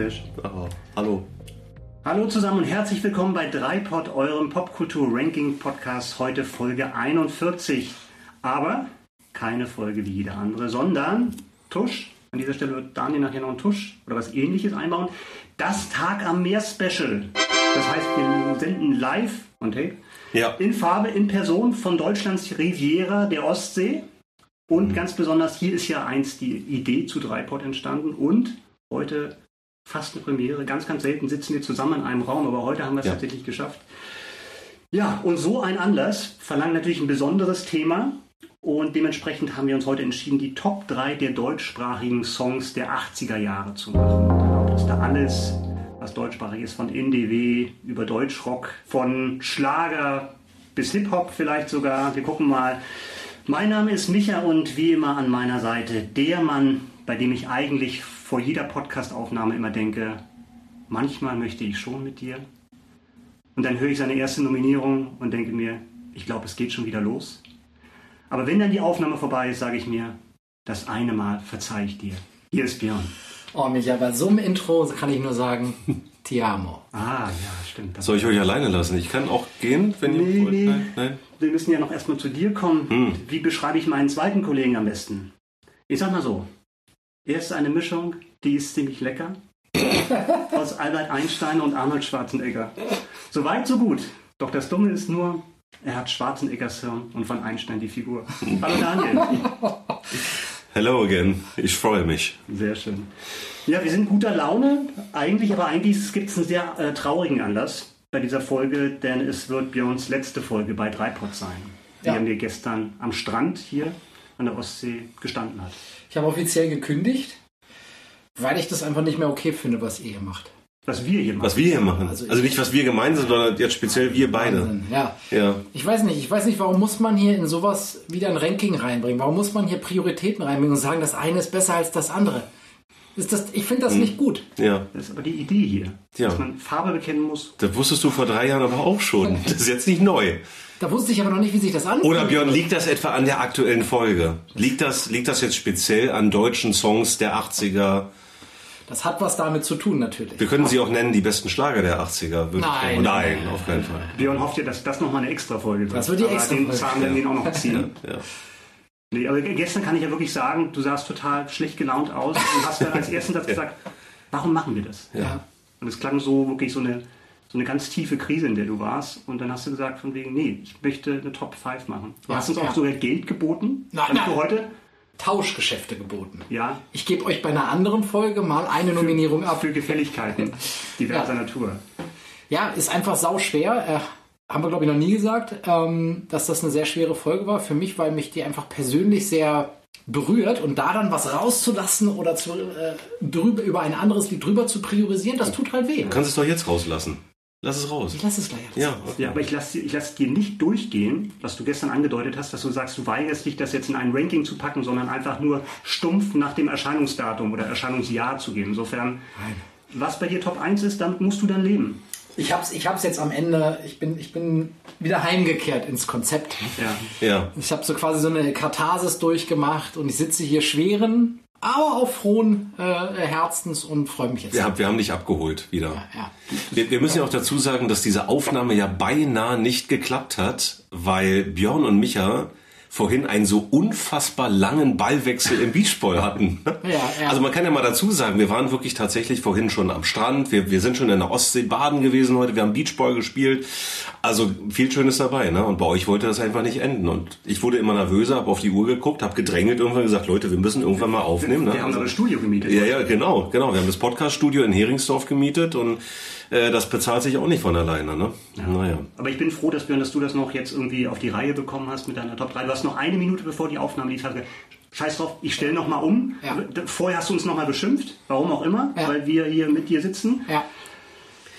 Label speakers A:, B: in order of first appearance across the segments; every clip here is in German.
A: Mhm.
B: Sehr schön.
A: Aha. Hallo.
B: Hallo zusammen und herzlich willkommen bei Dreipod, eurem Popkultur-Ranking-Podcast. Heute Folge 41. Aber keine Folge wie jede andere, sondern Tusch. An dieser Stelle wird Daniel nachher noch einen Tusch oder was ähnliches einbauen. Das Tag am Meer Special. Das heißt, wir senden live on tape
A: Ja.
B: in Farbe, in Person von Deutschlands Riviera der Ostsee. Und ganz besonders hier ist ja einst die Idee zu Dreipod entstanden und heute fast eine Premiere. Ganz, ganz selten sitzen wir zusammen in einem Raum, aber heute haben wir es
A: Ja.
B: tatsächlich geschafft. Ja, und so ein Anlass verlangt natürlich ein besonderes Thema. Und dementsprechend haben wir uns heute entschieden, die Top 3 der deutschsprachigen Songs der 80er Jahre zu machen. Erlaubt ist da alles, was deutschsprachig ist, von NDW über Deutschrock, von Schlager bis Hip-Hop vielleicht sogar. Wir gucken mal. Mein Name ist Micha und wie immer an meiner Seite der Mann, bei dem ich eigentlich vor jeder Podcast-Aufnahme immer denke, manchmal möchte ich schon mit dir. Und dann höre ich seine erste Nominierung und denke mir, ich glaube, es geht schon wieder los. Aber wenn dann die Aufnahme vorbei ist, sage ich mir, das eine Mal verzeih ich dir. Hier ist Björn.
C: Oh, Micha, bei so einem Intro kann ich nur sagen, ti amo.
B: Ah, ja, stimmt. Das
A: Soll ich euch alleine lassen? Ich kann auch gehen, wenn
B: Nee,
A: ihr wollt.
B: nee.
A: Nein? Nein?
B: Wir müssen ja noch erstmal zu dir kommen.
A: Hm.
B: Wie beschreibe ich meinen zweiten Kollegen am besten? Ich sag mal so. Er ist eine Mischung, die ist ziemlich lecker. aus Albert Einstein und Arnold Schwarzenegger. So weit, so gut. Doch das Dumme ist nur, er hat Schwarzeneggers Hirn und von Einstein die Figur. Hallo Daniel.
A: Hello again. Ich freue mich.
B: Sehr schön. Ja, wir sind guter Laune eigentlich, aber eigentlich gibt es einen sehr äh, traurigen Anlass bei dieser Folge, denn es wird Björns letzte Folge bei Dreipod sein, die
C: Ja.
B: er mir gestern am Strand hier an der Ostsee gestanden hat.
C: Ich habe offiziell gekündigt, weil ich das einfach nicht mehr okay finde, was ihr hier macht.
B: Was wir hier machen.
A: Was wir hier machen.
C: Also
A: Also,
C: ich-
A: nicht, was wir gemeinsam, sondern jetzt speziell wir beide.
C: Wahnsinn, Ja.
A: Ja.
C: Ich weiß nicht, ich weiß nicht, warum muss man hier in sowas wieder ein Ranking reinbringen? Warum muss man hier Prioritäten reinbringen und sagen, das eine ist besser als das andere? Ist das, ich finde das
A: Hm.
C: nicht gut.
A: Ja.
B: Das ist aber die Idee hier,
A: Ja.
B: dass man Farbe bekennen muss.
A: Das wusstest du vor drei Jahren aber auch schon. Das ist jetzt nicht neu.
C: Da wusste ich aber noch nicht, wie sich das anfühlt.
A: Oder Björn, liegt das etwa an der aktuellen Folge? Liegt das, liegt das jetzt speziell an deutschen Songs der 80er?
C: Das hat was damit zu tun, natürlich.
A: Wir können sie auch nennen, die besten Schlager der 80er. Würde-
C: Nein,
A: nein,
C: nein,
A: auf keinen Fall.
B: Björn hofft ja, dass das nochmal eine extra Folge wird.
C: Das wird die extra
B: den
C: Folge.
B: Zahn werden wir ihn auch noch ziehen.
A: Ja.
B: Nee, aber gestern kann ich ja wirklich sagen, du sahst total schlecht gelaunt aus und hast dann als ersten Satz gesagt, warum machen wir das?
C: Ja.
B: Und es klang so wirklich so eine, so eine ganz tiefe Krise, in der du warst. Und dann hast du gesagt von wegen, nee, ich möchte eine Top 5 machen. Du
C: Ja,
B: hast uns
C: ja.
B: auch sogar Geld geboten.
C: Nein,
B: damit
C: nein.
B: du heute,
C: Tauschgeschäfte geboten.
B: ja,
C: Ich gebe euch bei einer anderen Folge mal eine Nominierung ab.
B: für Gefälligkeiten diverser Natur.
C: Ja, ist einfach sau schwer. Haben wir, glaube ich, noch nie gesagt, ähm, dass das eine sehr schwere Folge war. Für mich, weil mich die einfach persönlich sehr berührt und da dann was rauszulassen oder zu, äh, drüber, über ein anderes Lied drüber zu priorisieren, das tut halt weh.
A: Du kannst es doch jetzt rauslassen. Lass es raus.
C: Ich lasse es gleich.
A: Ja.
B: Ja, aber ich lasse ich lass dir nicht durchgehen, was du gestern angedeutet hast, dass du sagst, du weigerst dich, das jetzt in ein Ranking zu packen, sondern einfach nur stumpf nach dem Erscheinungsdatum oder Erscheinungsjahr zu gehen. Insofern, was bei dir Top 1 ist, damit musst du dann leben.
C: Ich hab's, ich hab's jetzt am Ende, ich bin, ich bin wieder heimgekehrt ins Konzept.
B: Ja.
A: Ja.
C: Ich habe so quasi so eine Katharsis durchgemacht und ich sitze hier schweren, aber auch frohen äh, Herzens und freue mich jetzt.
A: Wir haben, wir haben dich abgeholt wieder.
C: ja.
A: Wir, wir müssen ja auch dazu sagen, dass diese Aufnahme ja beinahe nicht geklappt hat, weil Björn und Micha vorhin einen so unfassbar langen Ballwechsel im Beachball hatten.
C: Ja, ja.
A: Also man kann ja mal dazu sagen, wir waren wirklich tatsächlich vorhin schon am Strand, wir, wir sind schon in der Ostsee baden gewesen heute, wir haben Beachball gespielt. Also viel Schönes dabei, ne? Und bei euch wollte das einfach nicht enden. Und ich wurde immer nervöser, habe auf die Uhr geguckt, habe gedrängelt, irgendwann gesagt, Leute, wir müssen irgendwann mal aufnehmen. Ne?
B: Wir haben
A: Also-
B: ein Studio gemietet.
A: ja, ja, genau, genau. Wir haben das Podcast-Studio in Heringsdorf gemietet und äh, das bezahlt sich auch nicht von alleine, ne? Naja.
B: Aber ich bin froh, dass, Björn, dass du das noch jetzt irgendwie auf die Reihe bekommen hast mit deiner Top 3. Du hast noch eine Minute, bevor die Aufnahme lief. hast gesagt, scheiß drauf, ich stelle nochmal um.
C: Ja.
B: Vorher hast du uns nochmal beschimpft, warum auch immer,
C: Ja.
B: weil wir hier mit dir sitzen.
C: Ja.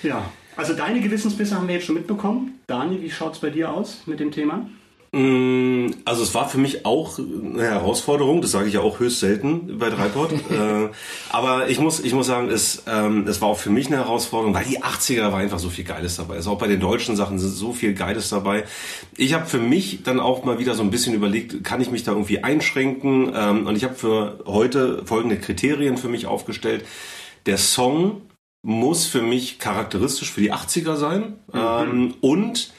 B: Ja, also deine Gewissensbisse haben wir jetzt schon mitbekommen. Daniel, wie schaut es bei dir aus mit dem Thema?
A: Mm, Also es war für mich auch eine Herausforderung, das sage ich ja auch höchst selten bei Dreipod. äh, aber ich muss, ich muss sagen, es, ähm, es war auch für mich eine Herausforderung, weil die 80er war einfach so viel Geiles dabei. Also auch bei den deutschen Sachen sind so viel Geiles dabei. Ich habe für mich dann auch mal wieder so ein bisschen überlegt, kann ich mich da irgendwie einschränken? Ähm, und ich habe für heute folgende Kriterien für mich aufgestellt. Der Song muss für mich charakteristisch für die 80er sein ähm, und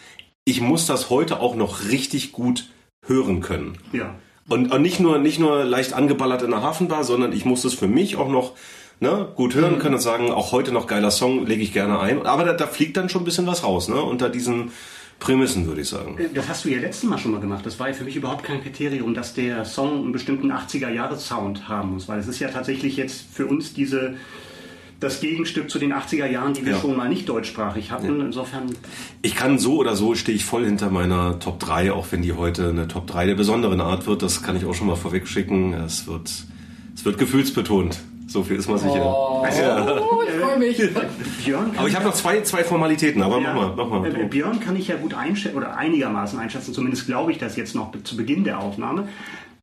A: ich muss das heute auch noch richtig gut hören können.
B: Ja.
A: Und, und nicht nur nicht nur leicht angeballert in der Hafenbar, sondern ich muss es für mich auch noch ne, gut hören können und sagen, auch heute noch geiler Song, lege ich gerne ein. Aber da, da fliegt dann schon ein bisschen was raus, ne? Unter diesen Prämissen, würde ich sagen.
B: Das hast du ja letztes Mal schon mal gemacht. Das war ja für mich überhaupt kein Kriterium, dass der Song einen bestimmten 80er-Jahres-Sound haben muss. Weil es ist ja tatsächlich jetzt für uns diese das Gegenstück zu den 80er Jahren, die wir
A: Ja.
B: schon mal nicht deutschsprachig hatten. Insofern,
A: Ich kann so oder so, stehe ich voll hinter meiner Top 3, auch wenn die heute eine Top 3 der besonderen Art wird. Das kann ich auch schon mal vorweg schicken. Es wird, es wird gefühlsbetont. So viel ist mal sicher.
C: Oh, ich freue mich.
B: Björn
A: Aber ich habe noch zwei, zwei Formalitäten, aber
B: Ja.
A: mach mal, mach mal.
B: Äh, Björn kann ich ja gut einschätzen, oder einigermaßen einschätzen, zumindest glaube ich das jetzt noch zu Beginn der Aufnahme.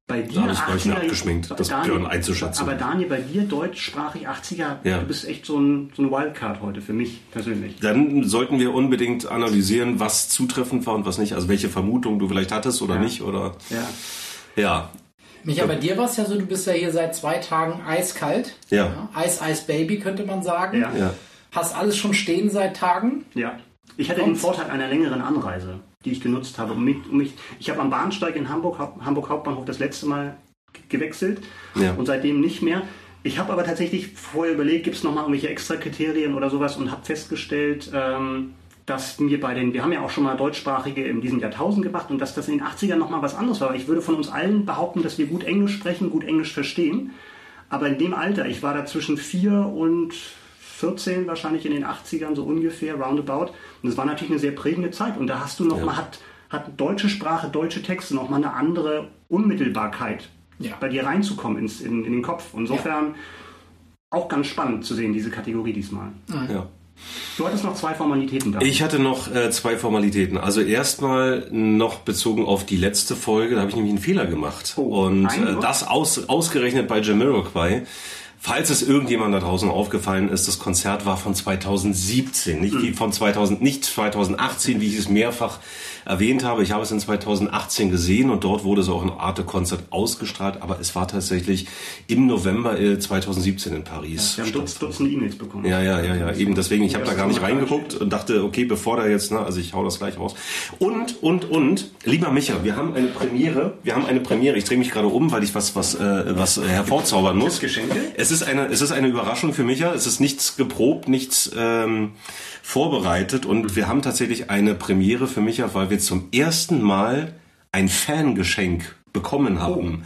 B: Bei dir
A: Da hab ich
B: 80er
A: abgeschminkt, das Björn einzuschätzen.
B: Aber Daniel, bei dir deutschsprachig 80er,
A: Ja.
B: du bist echt so ein, so ein Wildcard heute für mich persönlich.
A: Dann sollten wir unbedingt analysieren, was zutreffend war und was nicht. Also welche Vermutung du vielleicht hattest oder
B: Ja.
A: nicht. Oder
B: Ja.
A: ja,
C: Micha, bei dir war es ja so, du bist ja hier seit zwei Tagen eiskalt.
A: Ja.
C: Eis, Eis, Baby könnte man sagen.
B: Ja.
A: ja.
C: Hast alles schon stehen seit Tagen.
B: Ja. Ich hatte den Vorteil einer längeren Anreise, die ich genutzt habe. Um mich, um mich, ich habe am Bahnsteig in Hamburg, Hamburg Hauptbahnhof das letzte Mal gewechselt
A: Ja.
B: und seitdem nicht mehr. Ich habe aber tatsächlich vorher überlegt, gibt es nochmal irgendwelche extra Kriterien oder sowas und habe festgestellt, ähm, dass mir bei den, wir haben ja auch schon mal deutschsprachige in diesem Jahrtausend gemacht und dass das in den 80ern nochmal was anderes war. Ich würde von uns allen behaupten, dass wir gut Englisch sprechen, gut Englisch verstehen. Aber in dem Alter, ich war da zwischen 4 und 14 wahrscheinlich in den 80ern, so ungefähr, roundabout. Und das war natürlich eine sehr prägende Zeit. Und da hast du noch
A: Ja.
B: mal, hat, hat deutsche Sprache, deutsche Texte noch mal eine andere Unmittelbarkeit,
C: Ja.
B: bei dir reinzukommen ins, in, in den Kopf. Insofern auch ganz spannend zu sehen, diese Kategorie diesmal.
A: ja.
B: Du hattest noch zwei Formalitäten da.
A: Ich hatte noch äh, zwei Formalitäten. Also erstmal noch bezogen auf die letzte Folge, da habe ich nämlich einen Fehler gemacht.
B: Oh,
A: und äh, das aus, ausgerechnet bei Jamiroquai. Falls es irgendjemand da draußen aufgefallen ist, das Konzert war von 2017, nicht
B: Hm.
A: wie von 2000, nicht 2018, wie ich es mehrfach erwähnt habe. Ich habe es in 2018 gesehen und dort wurde es auch in Arte Konzert ausgestrahlt, aber es war tatsächlich im November äh, 2017 in Paris.
B: Wir haben Dutz, Dutzende E-Mails bekommen.
A: Ja, ja, ja, ja, eben deswegen, ich habe da gar nicht reingeguckt und dachte, okay, bevor da jetzt, ne, also ich hau das gleich raus. Und, und, und, lieber Micha, wir haben eine Premiere, wir haben eine Premiere, ich drehe mich gerade um, weil ich was, was, äh, was äh, hervorzaubern muss.
B: Geschenke?
A: Es ist eine, es ist eine Überraschung für Micha, es ist nichts geprobt, nichts ähm, vorbereitet und wir haben tatsächlich eine Premiere für Micha, weil wir zum ersten Mal ein Fangeschenk bekommen haben.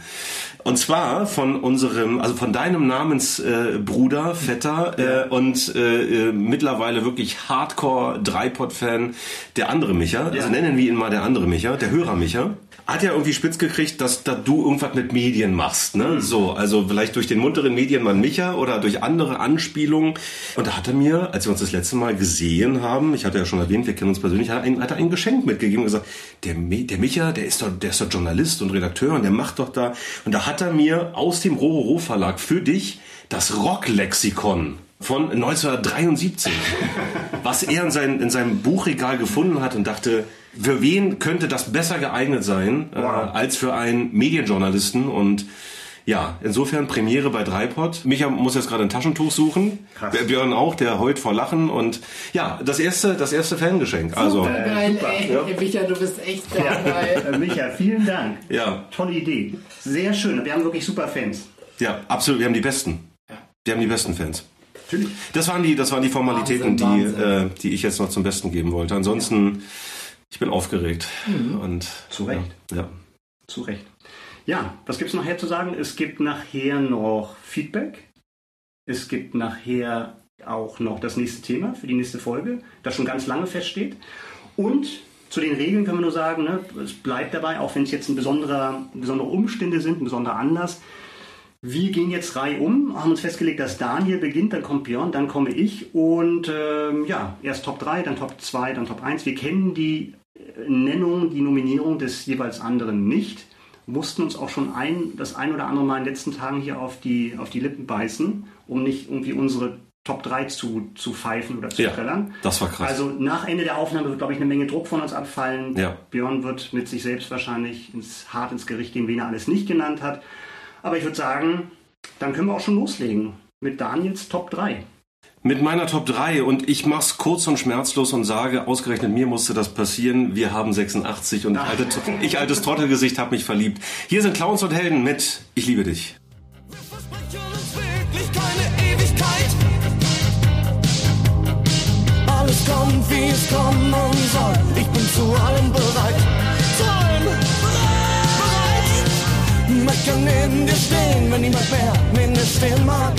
A: Und zwar von unserem, also von deinem Namensbruder, äh, Vetter äh, und äh, äh, mittlerweile wirklich Hardcore Dreipod-Fan, der andere Micha, also nennen wir ihn mal der andere Micha, der Hörer Micha, hat ja irgendwie spitz gekriegt, dass, dass du irgendwas mit Medien machst, ne? So, also vielleicht durch den munteren Medienmann Micha oder durch andere Anspielungen. Und da hat er mir, als wir uns das letzte Mal gesehen haben, ich hatte ja schon erwähnt, wir kennen uns persönlich, hat er ein, hat er ein Geschenk mitgegeben und gesagt, der, der Micha, der ist doch, der ist doch Journalist und Redakteur und der macht doch da. Und da hat er mir aus dem Rororo Verlag für dich das Rocklexikon von 1973, was er in, sein, in seinem Buchregal gefunden hat und dachte, für wen könnte das besser geeignet sein äh, als für einen Medienjournalisten und ja, insofern Premiere bei Dreipod. Micha muss jetzt gerade ein Taschentuch suchen.
B: Krass.
A: Björn auch, der heult vor Lachen. Und ja, das erste, das erste Fangeschenk. Also,
C: Super geil,
B: super.
C: ey.
A: Ja.
C: Micha, du bist echt geil.
B: Äh, Micha, vielen Dank.
A: ja,
B: Tolle Idee. Sehr schön. Wir haben wirklich super Fans.
A: ja, absolut. Wir haben die besten. Wir haben die besten Fans.
B: Natürlich.
A: Das waren die, das waren die Formalitäten,
C: Wahnsinn,
A: die, äh, die ich jetzt noch zum Besten geben wollte. Ansonsten, ich bin aufgeregt. Und
B: Zu Recht.
A: Ja. ja.
B: Zu Recht. Ja, was gibt es nachher zu sagen? Es gibt nachher noch Feedback. Es gibt nachher auch noch das nächste Thema für die nächste Folge, das schon ganz lange feststeht. Und Zu den Regeln können wir nur sagen, ne, es bleibt dabei, auch wenn es jetzt ein besonderer, besondere Umstände sind, ein besonderer Anlass. Wir gehen jetzt Reihe um, haben uns festgelegt, dass Daniel beginnt, dann kommt Björn, dann komme ich und ähm, ja, erst Top 3, dann Top 2, dann Top 1. Wir kennen die Nennung, die Nominierung des jeweils anderen nicht, mussten uns auch schon ein, das ein oder andere Mal in den letzten Tagen hier auf die, auf die Lippen beißen, um nicht irgendwie unsere Top 3 zu, zu pfeifen oder zu
A: Ja,
B: trällern.
A: das war krass.
B: Also nach Ende der Aufnahme wird, glaube ich, eine Menge Druck von uns abfallen.
A: Ja.
B: Björn wird mit sich selbst wahrscheinlich ins, hart ins Gericht gehen, wen er alles nicht genannt hat. Aber ich würde sagen, dann können wir auch schon loslegen mit Daniels Top 3.
A: Mit meiner Top 3 und ich mach's kurz und schmerzlos und sage, ausgerechnet mir musste das passieren. Wir haben 86 und alte, ich altes Trottelgesicht habe mich verliebt. Hier sind Clowns und Helden mit Ich liebe dich.
D: Alles kommt, wie es kommen soll. Ich bin zu allem bereit. Zu allem bereit. Meckern neben dir stehen, wenn niemand mehr neben dir stehen mag.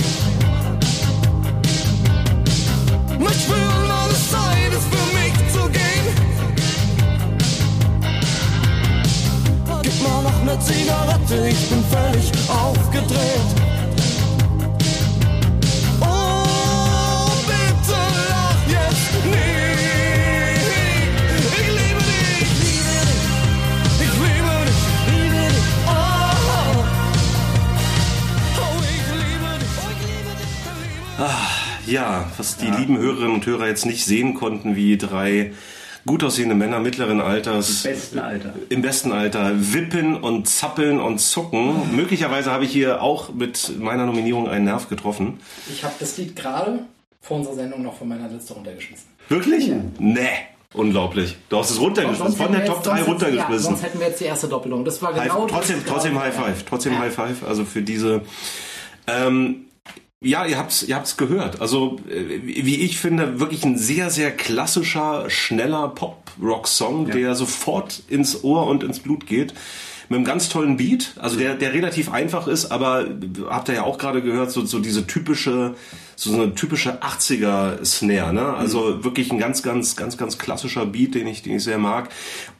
D: Zigarette, ich bin völlig aufgedreht.
A: Ja, was die lieben Hörerinnen und Hörer jetzt nicht sehen konnten, wie drei gut aussehende Männer mittleren Alters
B: Besten Alter.
A: im besten Alter wippen und zappeln und zucken. Möglicherweise habe ich hier auch mit meiner Nominierung einen Nerv getroffen.
C: Ich habe das Lied gerade vor unserer Sendung noch von meiner Liste runtergeschmissen.
A: Wirklich? Nee. Unglaublich. Du hast es runtergeschmissen. Von der Top
C: jetzt-
A: 3
C: sonst- Ja,
A: runtergeschmissen.
C: sonst hätten wir jetzt die erste Doppelung. Das war
A: High,
C: genau
A: trotzdem,
C: das-
A: trotzdem
C: genau-
A: High Five. Trotzdem
C: Ja.
A: High Five. Also für diese. Ähm, ja, ihr habt's, ihr habt's gehört. Also, äh, wie ich finde, wirklich ein sehr, sehr klassischer, schneller Pop-Rock-Song, der sofort ins Ohr und ins Blut geht. Mit einem ganz tollen Beat, also der, der relativ einfach ist, aber habt ihr ja auch gerade gehört, so, so diese typische, so eine typische 80er Snare, ne? Also wirklich ein ganz, ganz, ganz, ganz klassischer Beat, den ich, den ich sehr mag.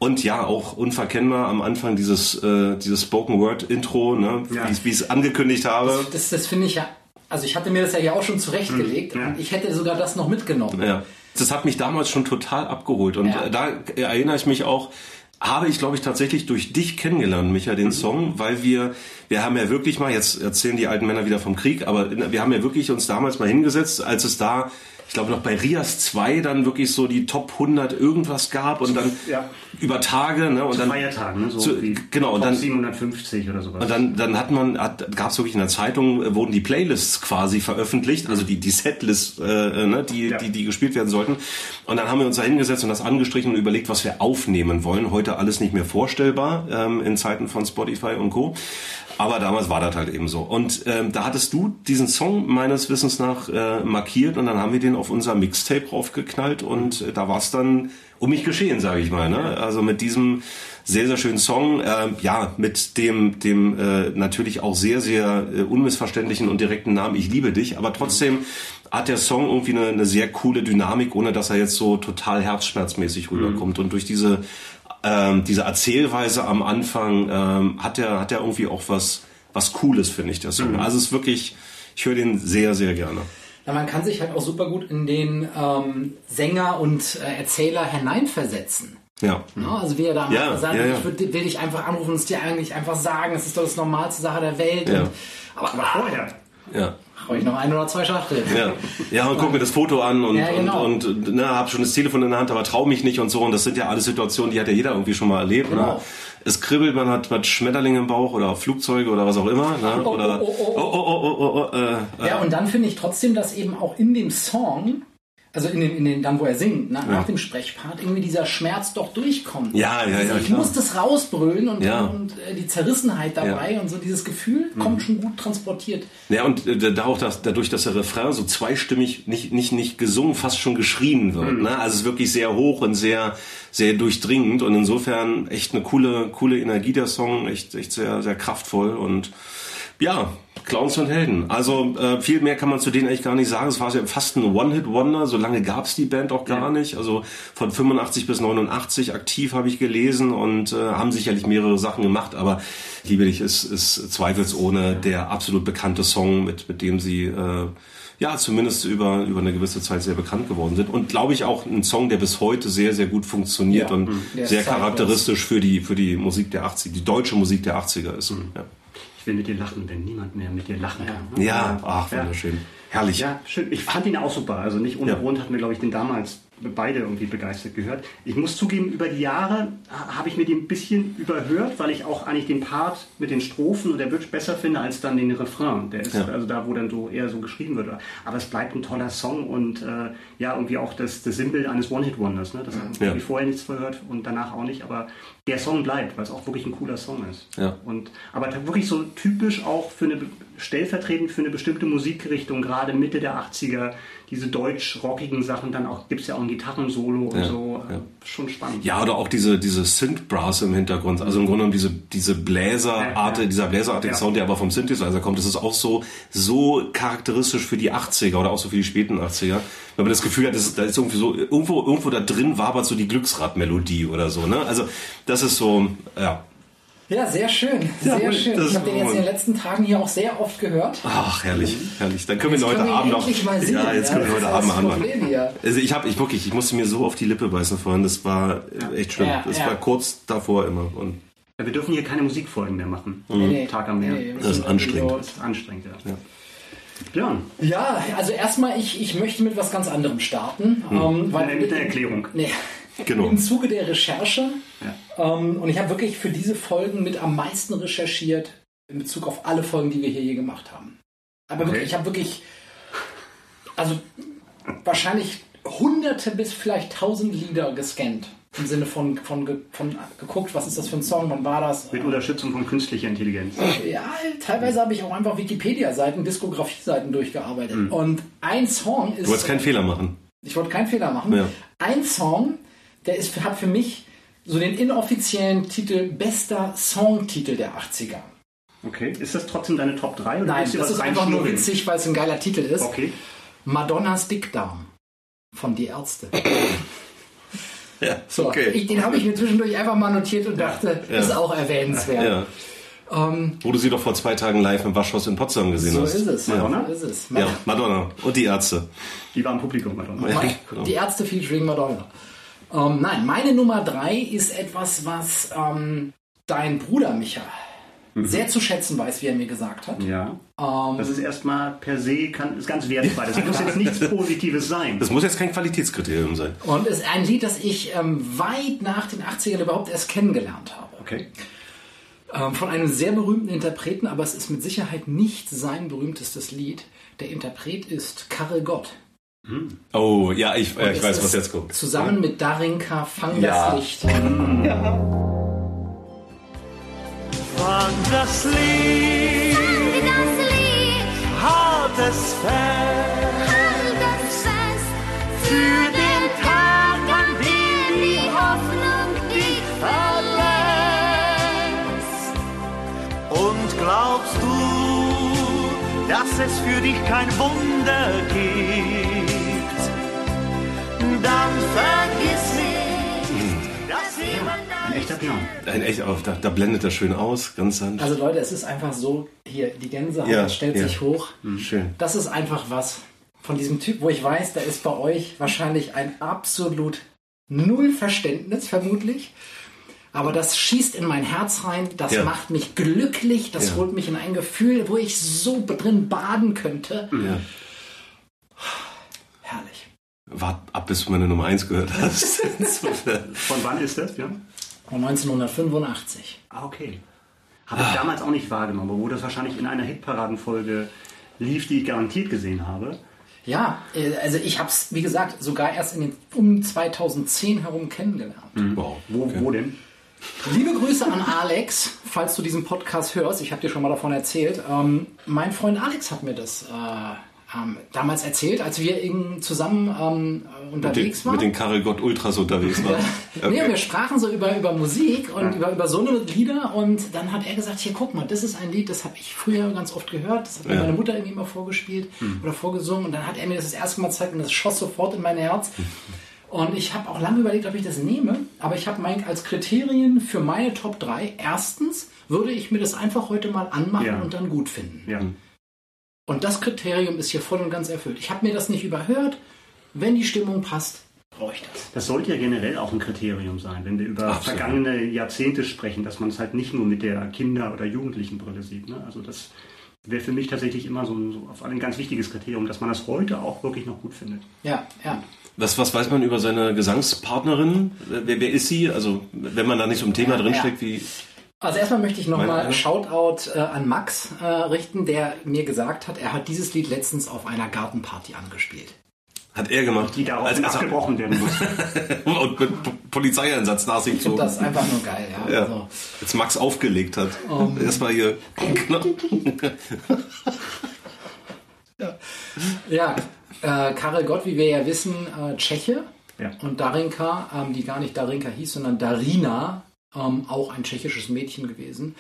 A: Und ja, auch unverkennbar am Anfang dieses, äh, dieses Spoken Word Intro, ne?
B: Ja.
A: Wie ich- es angekündigt habe.
C: Das, das finde ich ja. Also ich hatte mir das ja hier auch schon zurechtgelegt
B: Hm, ja.
C: und ich hätte sogar das noch mitgenommen.
A: Ja. Das hat mich damals schon total abgeholt. Und
C: Ja.
A: da erinnere ich mich auch, habe ich, glaube ich, tatsächlich durch dich kennengelernt, Micha, den Song, weil wir, wir haben ja wirklich mal, jetzt erzählen die alten Männer wieder vom Krieg, aber wir haben ja wirklich uns damals mal hingesetzt, als es da, ich glaube noch bei Rias 2 dann wirklich so die Top 100 irgendwas gab und dann
B: Ja.
A: über Tage, ne, und
B: Zu
A: dann,
B: Feiertagen, ne? so
A: zu- genau, und
B: Top
A: dann-
B: 750 oder sowas.
A: und dann, dann hat man, hat, gab es wirklich in der Zeitung, äh, wurden die Playlists quasi veröffentlicht, also die, die Setlist, äh, äh, ne, die,
B: Ja.
A: die, die gespielt werden sollten. Und dann haben wir uns da hingesetzt und das angestrichen und überlegt, was wir aufnehmen wollen. Heute alles nicht mehr vorstellbar ähm, in Zeiten von Spotify und Co. Aber damals war das halt eben so. Und ähm, da hattest du diesen Song meines Wissens nach äh, markiert und dann haben wir den auf unser Mixtape raufgeknallt und äh, da war es dann um mich geschehen, sage ich mal. Ne? Also mit diesem sehr, sehr schönen Song, äh, ja, mit dem, dem äh, natürlich auch sehr, sehr äh, unmissverständlichen und direkten Namen Ich liebe dich, aber trotzdem hat der Song irgendwie eine, eine sehr coole Dynamik, ohne dass er jetzt so total herzschmerzmäßig rüberkommt. Und durch diese ähm, diese Erzählweise am Anfang ähm, hat er hat er irgendwie auch was was Cooles, finde ich, der Song. Also es ist wirklich, ich höre den sehr, sehr gerne.
C: Na, man kann sich halt auch super gut in den ähm, Sänger und äh, Erzähler hineinversetzen.
A: Ja.
C: Ja, also wie er da am
A: Ja,
C: sagt,
A: ja, ja.
C: ich würd, will dich einfach anrufen und es dir eigentlich einfach sagen, es ist doch das normalste Sache der Welt.
A: Ja.
C: Und, aber
B: Aber vorher.
A: Ja.
C: brauche ich noch ein oder zwei Schachteln.
A: Ja, ja und guck mir das Foto an und,
C: Ja, genau.
A: und, und ne, hab schon das Telefon in der Hand, aber trau mich nicht und so. Und das sind ja alles Situationen, die hat ja jeder irgendwie schon mal erlebt. Ne? Es kribbelt, man hat, hat Schmetterlinge im Bauch oder Flugzeuge oder was auch immer. Ne?
C: Oh,
A: oder,
C: oh, oh, oh.
A: oh, oh, oh, oh, oh, äh,
C: Ja, und dann finde ich trotzdem, dass eben auch in dem Song, also in den, in den dann, wo er singt, nach, nach dem Sprechpart, irgendwie dieser Schmerz doch durchkommt.
A: Ja, ja,
C: Also
A: ja,
C: Ich
A: klar.
C: muss das rausbrüllen und,
A: Ja.
C: und äh, die Zerrissenheit dabei und so dieses Gefühl
A: Mhm.
C: kommt schon gut transportiert.
A: Ja, und äh, da auch das, dadurch, dass der Refrain so zweistimmig nicht, nicht, nicht gesungen, fast schon geschrien wird.
C: Mhm.
A: Ne? Also es ist wirklich sehr hoch und sehr, sehr durchdringend und insofern echt eine coole, coole Energie der Song, echt, echt sehr, sehr kraftvoll und ja, Clowns und Helden. Also äh, viel mehr kann man zu denen eigentlich gar nicht sagen. Es war ja fast ein One-Hit-Wonder. So lange gab's die Band auch gar nicht. Also von 85 bis 89 aktiv habe ich gelesen und äh, haben sicherlich mehrere Sachen gemacht. Aber Liebe dich ist, ist zweifelsohne der absolut bekannte Song, mit, mit dem sie äh, ja zumindest über, über eine gewisse Zeit sehr bekannt geworden sind. Und glaube ich auch ein Song, der bis heute sehr, sehr gut funktioniert
C: Ja,
A: und
C: ist
A: sehr charakteristisch für die, für die Musik der 80er, die deutsche Musik der 80er ist. Ja.
B: Ich will mit dir lachen, wenn niemand mehr mit dir lachen kann.
A: Ja, ach,
B: Ja.
A: wunderschön. Herrlich.
B: Ja, schön. Ich fand ihn auch super. Also nicht ohne
A: Ja.
B: Grund hatten wir, glaube ich, den damals beide irgendwie begeistert gehört. Ich muss zugeben, über die Jahre ha- habe ich mir den ein bisschen überhört, weil ich auch eigentlich den Part mit den Strophen und der Bridge besser finde als dann den Refrain. Der ist
A: Ja.
B: also da, wo dann so eher so geschrieben wird. Aber es bleibt ein toller Song und äh, ja, irgendwie auch das, das Symbol eines One-Hit-Wonders. Ne? Das habe
A: Ja.
B: ich vorher nichts gehört und danach auch nicht. Aber der Song bleibt, weil es auch wirklich ein cooler Song ist.
A: Ja.
B: Und, aber wirklich so typisch auch für eine, stellvertretend für eine bestimmte Musikrichtung, gerade Mitte der 80er, diese deutsch-rockigen Sachen, dann auch, gibt es ja auch ein Gitarrensolo und
A: Ja,
B: so,
A: ja.
B: äh, schon spannend.
A: Ja, oder auch diese, diese Synth-Brass im Hintergrund. Also im Grunde genommen diese, diese Bläserart,
B: Ja,
A: dieser bläserartige
B: Ja.
A: Sound, der aber vom Synthesizer kommt, das ist auch so, so charakteristisch für die 80er oder auch so für die späten 80er. Wenn man das Gefühl hat, das ist, da ist irgendwie so, irgendwo, irgendwo da drin wabert so die Glücksradmelodie oder so, ne? Also, das ist so, ja.
C: Ja, sehr schön.
A: Ja,
C: Sehr
A: das
C: schön. Ich habe den jetzt in den letzten Tagen hier auch sehr oft gehört.
A: Ach, herrlich, herrlich. Dann können
C: Jetzt
A: wir ihn heute
C: können wir
A: Abend noch.
C: endlich mal singen,
A: ja, jetzt
C: ja,
A: können wir
C: das
A: heute Abend
C: das
A: anmachen. Also ich habe, ich wirklich, ich musste mir so auf die Lippe beißen vorhin. Das war echt schlimm.
C: Ja,
A: das
C: ja.
A: war kurz davor immer. Und
B: Ja, wir dürfen hier keine Musikfolgen mehr machen.
C: Nee, nee.
B: Tag am Meer.
C: Nee, wir
A: Das ist anstrengend.
B: Das ist anstrengend, ja. Björn,
C: Ja, also erstmal, ich, ich möchte mit was ganz anderem starten. Ähm, weil
B: mit der Erklärung.
C: Nee.
A: Genau.
C: Im Zuge der Recherche. Ähm, und ich habe wirklich für diese Folgen mit am meisten recherchiert in Bezug auf alle Folgen, die wir hier je gemacht haben. Aber
B: Okay.
C: wirklich, ich habe wirklich, also wahrscheinlich hunderte bis vielleicht tausend Lieder gescannt. Im Sinne von, von, ge- von geguckt, was ist das für ein Song, wann war das?
B: mit Unterstützung von künstlicher Intelligenz.
C: Ja, teilweise habe ich auch einfach Wikipedia-Seiten, Diskografie-Seiten durchgearbeitet. Und ein Song ist.
A: du wolltest keinen Fehler machen.
C: Ich wollte keinen Fehler machen.
A: Ja.
C: Ein Song, der ist, hat für mich so den inoffiziellen Titel bester Songtitel der 80er.
B: Okay, ist das trotzdem deine Top 3? Oder
C: Nein, das ist einfach nur witzig, weil es ein geiler Titel ist.
B: Okay.
C: Madonnas Dickdarm von Die Ärzte.
A: Ja,
C: So, ich, den habe ich mir zwischendurch einfach mal notiert und dachte,
A: Ja.
C: ist auch erwähnenswert.
A: Ja. Wo du sie doch vor zwei Tagen live im Waschhaus in Potsdam gesehen
C: So
A: hast.
C: ist es.
B: Madonna?
C: So ist es.
A: Ja, Madonna und die Ärzte.
B: Die war im Publikum, Madonna.
A: Ja, genau.
C: Die Ärzte featuring Madonna. Ähm, nein, meine Nummer drei ist etwas, was ähm, dein Bruder Micha
A: Mhm.
C: sehr zu schätzen weiß, wie er mir gesagt hat.
B: Ja.
C: Ähm,
B: Das ist erstmal per se kann, ist ganz wertfrei. Das muss jetzt nichts Positives sein.
A: Das muss jetzt kein Qualitätskriterium sein.
C: und ist ein Lied, das ich ähm, weit nach den 80ern überhaupt erst kennengelernt habe.
B: Okay.
C: Ähm, von einem sehr berühmten Interpreten, aber es ist mit Sicherheit nicht sein berühmtestes Lied. Der Interpret ist Karel Gott.
A: Oh, ja, ich, äh, ich
C: Es
A: weiß, was jetzt kommt.
C: Zusammen mit Darinka Fang
A: Ja.
C: das Licht.
D: Fang das Lied,
E: Wie das Lied,
D: halt es fest
E: halt das fest,
D: für den Tag, an dem die Hoffnung dich verlässt. Und glaubst du, dass es für dich kein Wunder gibt, dann vergiss nicht, dass jemand da
B: Ein echter Björn.
A: Ein echt, oh, da, da blendet er schön aus, ganz sanft.
C: Also Leute, es ist einfach so, hier, die Gänsehaut
A: Ja,
C: stellt
A: ja.
C: sich hoch.
A: Schön.
C: Das ist einfach was von diesem Typ, wo ich weiß, da ist bei euch wahrscheinlich ein absolut null Verständnis, vermutlich. Aber das schießt in mein Herz rein, das
A: Ja.
C: macht mich glücklich, das
A: Ja.
C: holt mich in ein Gefühl, wo ich so drin baden könnte.
A: Ja.
C: Herrlich.
A: Wart ab, bis du meine Nummer 1 gehört hast.
B: Von wann ist das, Björn?
C: Von 1985.
B: Ah, okay. Habe ich damals auch nicht wahrgenommen, obwohl das wahrscheinlich in einer Hitparadenfolge lief, die ich garantiert gesehen habe.
C: Ja, äh, also ich habe es, wie gesagt, sogar erst in den, um 2010 herum kennengelernt.
A: wow.
B: Wo,
A: okay.
B: wo denn?
C: Liebe Grüße an Alex, falls du diesen Podcast hörst. Ich habe dir schon mal davon erzählt. Ähm, mein Freund Alex hat mir das äh, ähm, damals erzählt, als wir eben zusammen ähm,
A: Mit den,
C: unterwegs waren.
A: mit den Karel Gott Ultras unterwegs war.
C: Nee, wir sprachen so über, über Musik und über, über so eine Lieder und dann hat er gesagt, hier guck mal, das ist ein Lied, das habe ich früher ganz oft gehört, das hat mir
A: Ja.
C: meine Mutter irgendwie immer vorgespielt oder vorgesungen und dann hat er mir das das erste Mal gezeigt und das schoss sofort in mein Herz. Und ich habe auch lange überlegt, ob ich das nehme, aber ich habe mein, als Kriterien für meine Top 3, erstens würde ich mir das einfach heute mal anmachen
B: Ja.
C: und dann gut finden.
B: Ja.
C: Und das Kriterium ist hier voll und ganz erfüllt. Ich habe mir das nicht überhört. Wenn die Stimmung passt, brauche ich das.
B: Das sollte ja generell auch ein Kriterium sein, wenn wir über
A: Absolut.
B: vergangene Jahrzehnte sprechen, dass man es halt nicht nur mit der Kinder- oder Jugendlichenbrille sieht. Ne? Also das wäre für mich tatsächlich immer so ein, so auf ein ganz wichtiges Kriterium, dass man das heute auch wirklich noch gut findet.
C: Ja, ja.
A: Was, was weiß man über seine Gesangspartnerin? Wer, wer ist sie? Also, wenn man da nicht so im Thema
C: Ja,
A: drinsteckt, wie.
C: Also erstmal möchte ich nochmal? Shoutout äh, an Max äh, richten, der mir gesagt hat, er hat dieses Lied letztens auf einer Gartenparty angespielt.
A: Hat er gemacht.
B: Die darauf
A: Als- als-
B: abgebrochen werden muss.
A: und mit Polizeieinsatz nach sich
C: Ich finde
A: so.
C: das einfach nur geil, ja.
A: Ja.
C: Also,
A: Als Max aufgelegt hat.
C: Um.
A: Erstmal hier.
C: ja, äh, Karel Gott, wie wir ja wissen, äh, Tscheche.
B: Ja.
C: Und Darinka, ähm, die gar nicht Darinka hieß, sondern Darina, ähm, auch ein tschechisches Mädchen gewesen.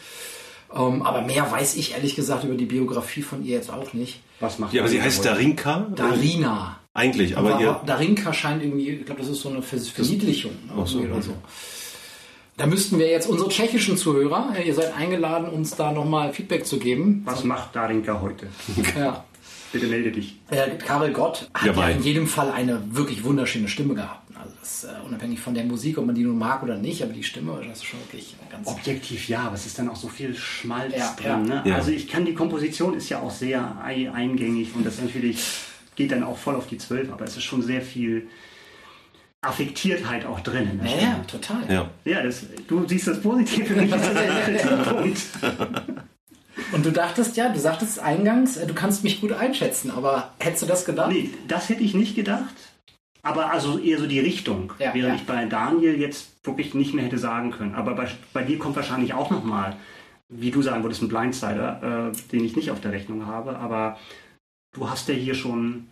C: Ähm, aber mehr weiß ich ehrlich gesagt über die Biografie von ihr jetzt auch nicht.
B: Was macht
A: Ja, aber sie heißt
B: heute?
A: Darinka?
C: Darina.
A: Eigentlich, aber
C: Aber
A: ihr.
C: Darinka scheint irgendwie, ich glaube, das ist so eine Vers- Verniedlichung ne,
A: Ach so,
C: oder so. Da müssten wir jetzt unsere tschechischen Zuhörer, äh, ihr seid eingeladen, uns da nochmal Feedback zu geben.
B: Was macht Darinka heute?
C: Ja.
B: Bitte melde dich.
C: Äh, Karel Gott hat
A: Ja,
C: ja, in jedem Fall eine wirklich wunderschöne Stimme gehabt. Also das, äh, unabhängig von der Musik, ob man die nun mag oder nicht, aber die Stimme, das ist schon wirklich ganz.
B: Objektiv ja, aber es ist dann auch so viel Schmalz
C: Ja,
B: drin. Ne?
A: Ja.
B: Also ich kann, die Komposition ist ja auch sehr ei- eingängig und das natürlich geht dann auch voll auf die Zwölf, aber es ist schon sehr viel Affektiertheit auch drin.
C: Ja, total.
A: Ja.
B: Ja, das, du siehst das positiv, für mich ist das der Kritikpunkt.
C: Und du dachtest ja, du sagtest eingangs, äh, du kannst mich gut einschätzen, aber hättest du das gedacht?
B: Nee, das hätte ich nicht gedacht. Aber also eher so die Richtung,
C: Ja,
B: während
C: ja.
B: ich bei Daniel jetzt wirklich nicht mehr hätte sagen können. Aber bei, bei dir kommt wahrscheinlich auch nochmal, wie du sagen würdest, ein Blindsider, äh, den ich nicht auf der Rechnung habe. Aber du hast ja hier schon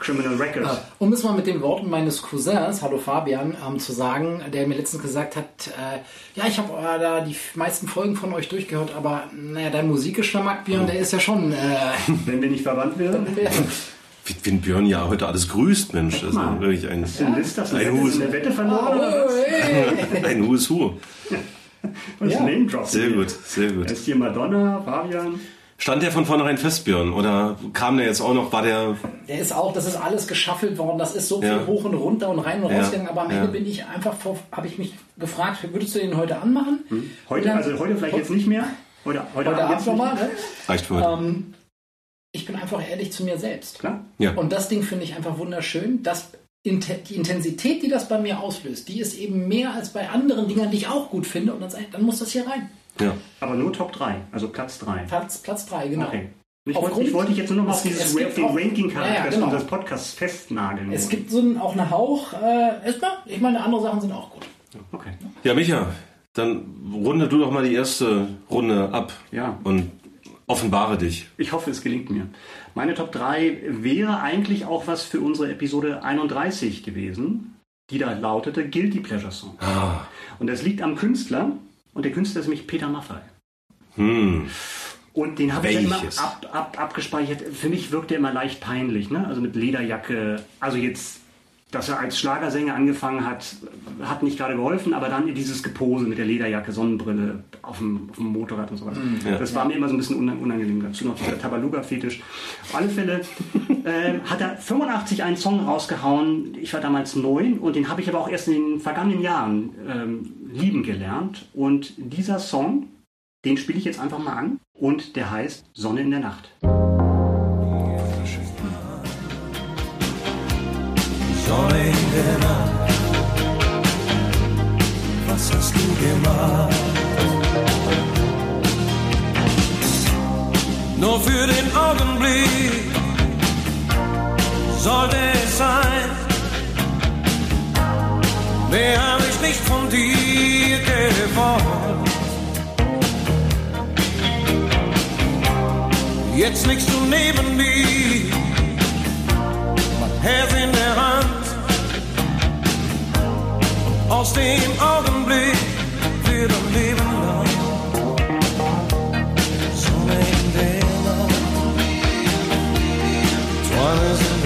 B: Criminal Records.
C: Äh, Um es mal mit den Worten meines Cousins, hallo Fabian, ähm, zu sagen, der mir letztens gesagt hat, äh, ja, ich habe äh, da die meisten Folgen von euch durchgehört, aber naja, dein Musikgeschmack, Björn, der ist ja schon... Äh,
B: Wenn wir nicht verwandt wären.
A: Ein Björn ja heute alles grüßt, Mensch. Das ist ja wirklich ein,
B: das
A: Ein
B: eine,
A: Hus.
B: eine Wette verloren? oder was?
C: hey.
A: ein is Who.
B: Was
C: Ja.
B: Name Drop.
A: Sehr gut, sehr gut.
B: ist hier Madonna, Fabian.
A: Stand der von vornherein fest, Björn? Oder kam der jetzt auch noch, war der...
C: Der ist auch, das ist alles geschaffelt worden, das ist so viel
A: Ja.
C: hoch und runter und rein und
A: Ja.
C: rausgegangen, aber am
A: Ja.
C: Ende bin ich einfach, vor- habe ich mich gefragt, würdest du den heute anmachen?
B: Heute,
C: Wie lang-
B: also heute vielleicht jetzt nicht mehr. Heute, heute,
C: Heute Abend nochmal, ne?
A: Reicht für heute.
C: Ähm, ich bin einfach ehrlich zu mir selbst.
B: Klar.
A: Ja.
C: Und das Ding finde ich einfach wunderschön. Das, Inte- die Intensität, die das bei mir auslöst, die ist eben mehr als bei anderen Dingern, die ich auch gut finde. Und dann, dann muss das hier rein.
A: Ja.
B: Aber nur Top 3, also Platz 3.
C: Platz, Platz 3, genau.
B: Okay. Ich wollte, ich wollte jetzt nur noch mal auf
C: Es-
B: dieses Ranking-Charakter
C: Ja, ja, genau.
B: unseres Podcasts festnageln.
C: Es gibt so einen, auch einen Hauch. Äh, erstmal, ich meine, andere Sachen sind auch gut.
B: Okay.
A: Ja, Micha, dann runde du doch mal die erste Runde ab
B: Ja.
A: und offenbare dich.
B: Ich hoffe, es gelingt mir. Meine Top 3 wäre eigentlich auch was für unsere Episode 31 gewesen, die da lautete Guilty Pleasure Song.
A: Ah.
B: Und das liegt am Künstler und der Künstler ist nämlich Peter Maffay.
A: Hm.
B: Und den habe ich ja immer ab, ab, abgespeichert. Für mich wirkt er immer leicht peinlich, ne? Also mit Lederjacke. Also jetzt, dass er als Schlagersänger angefangen hat, hat nicht gerade geholfen, aber dann dieses Gepose mit der Lederjacke, Sonnenbrille auf dem, auf dem Motorrad und sowas.
A: Ja.
B: Das war mir immer so ein bisschen unan- unangenehm. Dazu noch dieser Tabaluga-Fetisch. Auf alle Fälle ähm, hat er 85 einen Song rausgehauen. Ich war damals neun und den habe ich aber auch erst in den vergangenen Jahren ähm, lieben gelernt. Und dieser Song, den spiele ich jetzt einfach mal an und der heißt Sonne in der Nacht.
D: Sonne in der Nacht, was hast du gemacht? Nur für den Augenblick sollte es sein. Mehr hab ich nicht von dir gewollt. Jetzt liegst du neben mir Herz in der Hand. Aus dem Augenblick wird ein Leben lang. Sonne in der Nacht, Träume sind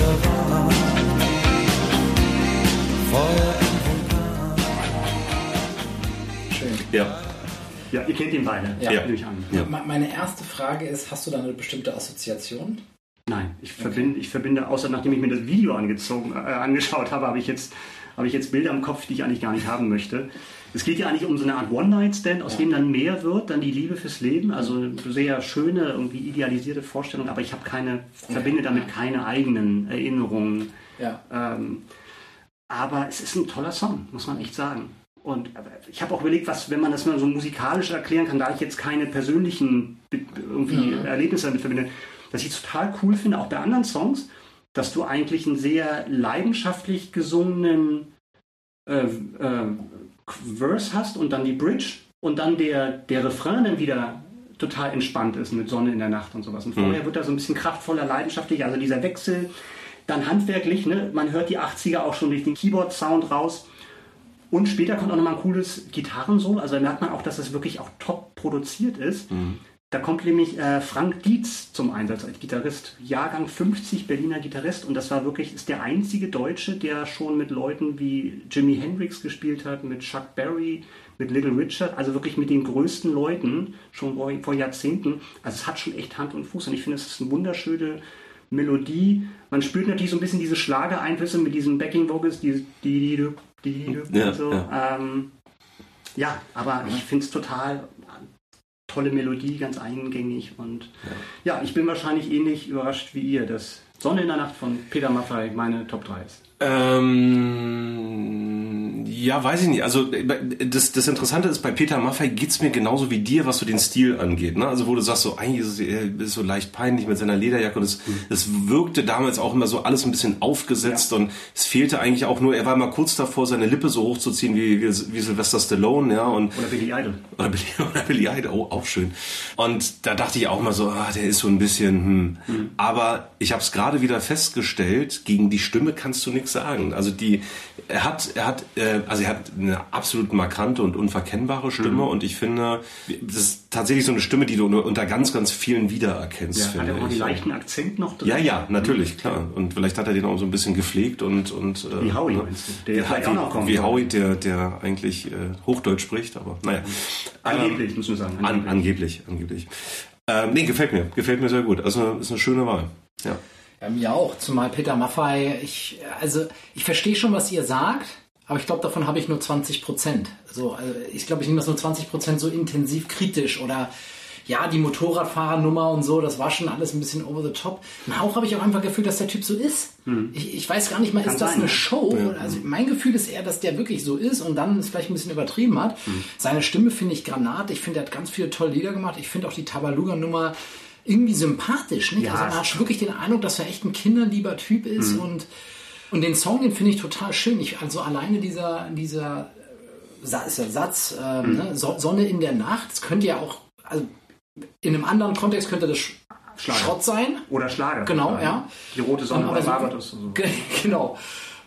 D: Feuer
A: Ja.
B: Ja, ihr kennt ihn beide,
C: Ja.
B: nehme ich an.
A: Ja.
C: Me- Meine erste Frage ist, hast du da eine bestimmte Assoziation?
B: Nein, ich verbinde, ich verbinde, außer nachdem ich mir das Video angezogen, äh, angeschaut habe, habe ich, jetzt, habe ich jetzt Bilder im Kopf, die ich eigentlich gar nicht haben möchte. Es geht ja eigentlich um so eine Art One-Night-Stand, aus dem dann mehr wird, dann die Liebe fürs Leben. Also sehr schöne, irgendwie idealisierte Vorstellung, aber ich habe keine, verbinde damit keine eigenen Erinnerungen.
C: Ja.
B: Ähm, aber es ist ein toller Song, muss man echt sagen. Und ich habe auch überlegt, was, wenn man das mal so musikalisch erklären kann, da ich jetzt keine persönlichen irgendwie Erlebnisse damit verbinde, dass ich es total cool finde, auch bei anderen Songs, dass du eigentlich einen sehr leidenschaftlich gesungenen äh, äh, Verse hast und dann die Bridge und dann der, der Refrain dann wieder total entspannt ist mit Sonne in der Nacht und sowas. Und vorher wird er so ein bisschen kraftvoller, leidenschaftlicher, also dieser Wechsel, dann handwerklich, ne? man hört die 80er auch schon durch den Keyboard-Sound raus. Und später kommt auch nochmal ein cooles Gitarrensolo, also da merkt man auch, dass es wirklich auch top produziert ist. Da kommt nämlich äh, Frank Dietz zum Einsatz als Gitarrist. Jahrgang 50 Berliner Gitarrist und das war wirklich, ist der einzige Deutsche, der schon mit Leuten wie Jimi Hendrix gespielt hat, mit Chuck Berry, mit Little Richard, also wirklich mit den größten Leuten schon vor, vor Jahrzehnten. Also es hat schon echt Hand und Fuß und ich finde, es ist eine wunderschöne Melodie. Man spürt natürlich so ein bisschen diese Schlagereinflüsse mit diesen Backing Vocals, die, die, die, die,
A: Ja,
B: und so.
A: ja.
B: Ähm, ja, aber ich finde es total tolle Melodie, ganz eingängig und ja. ich bin wahrscheinlich ähnlich überrascht wie ihr, dass Sonne in der Nacht von Peter Maffay meine Top 3 ist.
A: Ähm, ja, weiß ich nicht. Also das, das Interessante ist, bei Peter Maffay geht's mir genauso wie dir, was so den Stil angeht. Ne? Also wo du sagst, so eigentlich ist es er ist so leicht peinlich mit seiner Lederjacke und es, es wirkte damals auch immer so alles ein bisschen aufgesetzt und es fehlte eigentlich auch nur, er war mal kurz davor, seine Lippe so hochzuziehen wie, wie, wie Sylvester Stallone, ja, und
B: Oder Billy Idol.
A: oder Billy, oder Billy Idol, oh, auch schön. Und da dachte ich auch mal so, ah, der ist so ein bisschen, hm. Aber ich habe es gerade wieder festgestellt, gegen die Stimme kannst du nichts sagen. Also die, er hat, er hat, äh, also er hat eine absolut markante und unverkennbare Stimme und ich finde, das ist tatsächlich so eine Stimme, die du unter ganz, ganz vielen wiedererkennst,
B: Ja, hat
A: finde
B: er auch den leichten Akzent noch drin?
A: Ja, ja, natürlich, klar. Und vielleicht hat er den auch so ein bisschen gepflegt und und äh,
B: Wie Howie,
A: ne?
B: meinst du? Der
A: Ja,
B: vielleicht
A: wie,
B: auch noch kommt.
A: wie Howie, der der eigentlich äh, Hochdeutsch spricht, aber naja.
B: Angeblich, muss man sagen.
A: An, angeblich, angeblich. Ähm, nee, gefällt mir, gefällt mir sehr gut. Also ist eine schöne Wahl. Ja.
C: Ja, mir auch. Zumal Peter Maffay, ich, also, ich verstehe schon, was ihr sagt, aber ich glaube, davon habe ich nur 20 Prozent. So, also ich glaube, ich nehme das nur 20 Prozent so intensiv kritisch oder ja, die Motorradfahrernummer und so, das war schon alles ein bisschen over the top. Im Hauch habe ich auch einfach gefühlt, dass der Typ so ist. Ich, ich weiß gar nicht mal, ist das
B: sein,
C: eine
B: ja.
C: Show? Also mein Gefühl ist eher, dass der wirklich so ist und dann es vielleicht ein bisschen übertrieben hat. Seine Stimme finde ich Granat. Ich finde, er hat ganz viele tolle Lieder gemacht. Ich finde auch die Tabaluga-Nummer irgendwie sympathisch. Nicht?
B: Ja,
C: also man hat schon wirklich den Eindruck, dass er echt ein kinderlieber Typ ist und und den Song, den finde ich total schön. Ich, also alleine dieser, dieser äh, ist ja Satz, ähm, ne? so Sonne in der Nacht, das könnte ja auch, also in einem anderen Kontext könnte das Sch
B: Schlager.
C: Schrott sein.
B: Oder Schlager.
C: Genau, ja.
B: Die rote Sonne
C: Aber
B: bei Barbados. So.
C: Ge- Genau.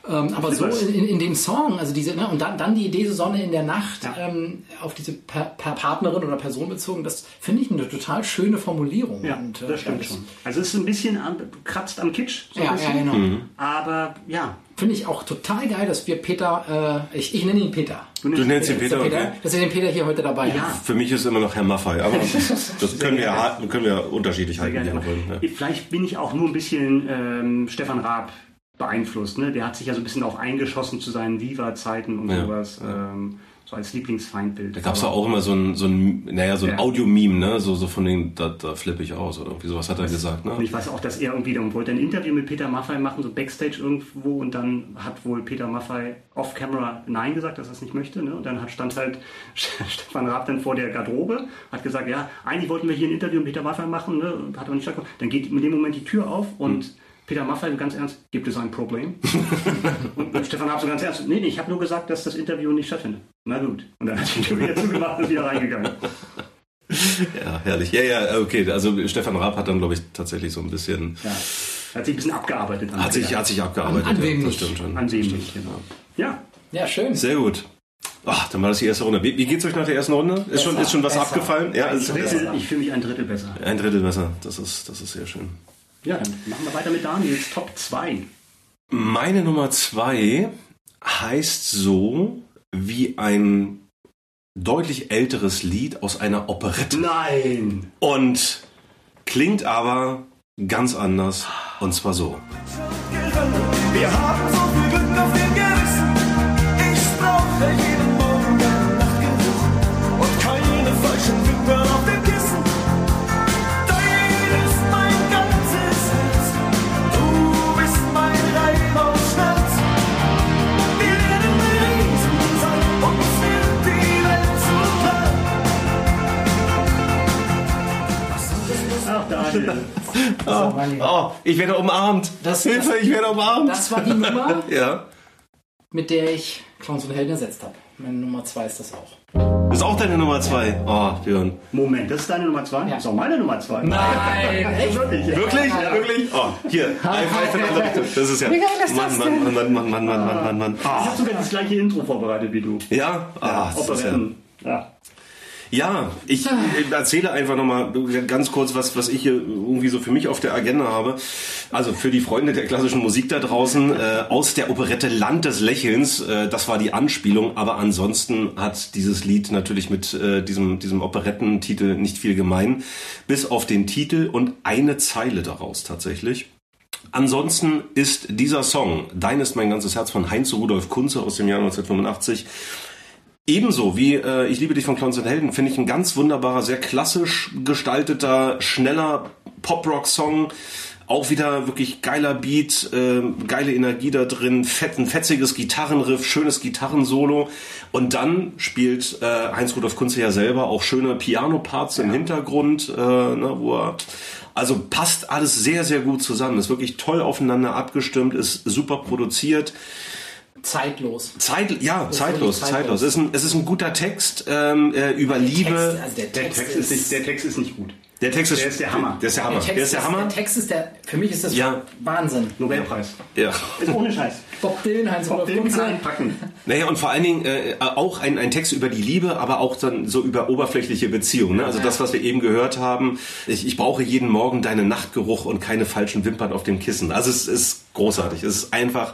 C: Ähm, aber so in, in, dem Song, also diese, ne, und dann, dann die Idee, so Sonne in der Nacht
B: Ja.
C: ähm, auf diese per, per Partnerin oder Person bezogen, das finde ich eine total schöne Formulierung.
B: Ja,
C: und, äh,
B: das stimmt
C: das
B: schon. Also es ist ein bisschen am, kratzt am Kitsch. So ein
C: Ja,
B: bisschen.
C: ja, genau.
B: Aber ja,
C: Finde ich auch total geil, dass wir Peter, äh, ich, ich nenne ihn Peter.
A: Du nennst ihn Peter,
C: Peter
A: okay.
C: Dass wir den Peter hier heute dabei
B: Ja.
C: haben.
A: Für mich ist immer noch Herr Maffei, aber das können wir, ja, können wir unterschiedlich halten, wollen. Ja.
B: Vielleicht bin ich auch nur ein bisschen ähm, Stefan Raab beeinflusst. Ne? Der hat sich ja so ein bisschen auch eingeschossen zu seinen Viva-Zeiten und
A: Ja,
B: sowas. Ähm, so als Lieblingsfeindbild.
A: Da gab es ja auch immer so ein, so ein naja, so ein
B: Ja.
A: Audio-Meme, ne? So, so von den, da, da flippe ich aus oder irgendwie sowas hat er gesagt,
B: Und
A: ne?
B: ich weiß auch, dass er irgendwie dann wollte ein Interview mit Peter Maffay machen, so Backstage irgendwo, und dann hat wohl Peter Maffay off-camera Nein gesagt, dass er es nicht möchte. Ne? Und dann hat, stand halt Stefan Raab dann vor der Garderobe, hat gesagt, ja, eigentlich wollten wir hier ein Interview mit Peter Maffay machen, ne? hat aber nicht stattgefunden. Dann geht in dem Moment die Tür auf und Peter Maffay ganz ernst, gibt es ein Problem? und Stefan Raab so ganz ernst, nee, nee, ich habe nur gesagt, dass das Interview nicht stattfindet. Na gut. Und dann hat die Tür wieder zugemacht und wieder reingegangen.
A: Ja, herrlich. Ja, ja, okay. Also Stefan Raab hat dann, glaube ich, tatsächlich so ein bisschen.
B: Ja. Hat sich ein bisschen abgearbeitet.
A: Hat sich, hat sich abgearbeitet.
C: An-
A: ja,
C: anwählen
A: das
C: nicht.
A: stimmt schon.
B: Ansehnlich, genau. Ja,
C: Ja, schön.
A: Sehr gut. Ach, dann war das die erste Runde. Wie, wie geht's euch nach der ersten Runde? Ist schon, ist schon was
C: besser.
A: abgefallen? Ja,
B: Drittel, ich fühle mich ein Drittel besser.
A: ein Drittel besser. Das ist, das ist sehr schön.
B: Ja, dann machen wir weiter mit Daniels Top 2.
A: Meine Nummer zwei heißt so wie ein deutlich älteres Lied aus einer Operette
B: Nein!
A: und klingt aber ganz anders und zwar so.
D: Wir haben so
C: Lieber.
A: Oh, ich werde umarmt.
C: Das-
A: Hilfe, ich werde umarmt.
C: Das war die Nummer,
A: ja.
C: mit der ich Clowns und Helden ersetzt habe. Meine Nummer zwei ist das auch.
A: Ist auch deine Nummer zwei. Oh, Björn.
B: Moment, das ist deine Nummer 2?
C: Ja.
B: Das ist auch meine Nummer 2.
C: Nein, echt?
B: Wirklich? Ja.
A: Wirklich? Wirklich? Oh, hier. High five in andere Richtung. Das ist ja.
C: Wie geil ist das
A: Mann, Mann, Mann, Mann, Mann, Mann, Mann, Mann, Mann.
B: Ich habe sogar das gleiche Intro vorbereitet wie du.
A: Ja? Ah, das ist ja.
B: Ja.
A: Ja, ich äh, erzähle einfach nochmal ganz kurz, was, was ich hier irgendwie so für mich auf der Agenda habe. Also für die Freunde der klassischen Musik da draußen, äh, aus der Operette Land des Lächelns, äh, das war die Anspielung, aber ansonsten hat dieses Lied natürlich mit äh, diesem, diesem Operettentitel nicht viel gemein, bis auf den Titel und eine Zeile daraus tatsächlich. Ansonsten ist dieser Song Dein ist mein ganzes Herz von Heinz Rudolf Kunze aus dem Jahr 1985 Ebenso wie äh, Ich liebe dich von Clowns und Helden finde ich ein ganz wunderbarer, sehr klassisch gestalteter, schneller Pop-Rock-Song. Auch wieder wirklich geiler Beat, äh, geile Energie da drin, fett, ein fetziges Gitarrenriff, schönes Gitarrensolo. Und dann spielt äh, Heinz Rudolf Kunze ja selber auch schöne Piano-Parts im Hintergrund, äh, ne, wo er also passt alles sehr, sehr gut zusammen. Ist wirklich toll aufeinander abgestimmt, ist super produziert.
C: Zeitlos.
A: Zeit, ja, zeitlos, zeitlos.
C: zeitlos.
A: Es ist ein, es ist ein guter Text ähm, äh, über Liebe.
C: Der Text,
B: ist nicht, der Text ist nicht gut.
A: der Text ist,
B: der ist der Hammer.
A: Der ist der Hammer.
C: der Text
A: Der ist der Hammer.
C: Der Text ist der, für mich ist das
A: Ja.
C: Wahnsinn.
B: Nobelpreis.
A: Ja.
B: Ist ohne Scheiß.
C: Bob Dylan, Heinz
B: Bob Dylan kann einpacken.
A: Naja, und vor allen Dingen äh, auch ein, ein Text über die Liebe, aber auch dann so über oberflächliche Beziehungen. Ne? Also das, was wir eben gehört haben. Ich, ich brauche jeden Morgen deinen Nachtgeruch und keine falschen Wimpern auf dem Kissen. Also es ist großartig. Es ist einfach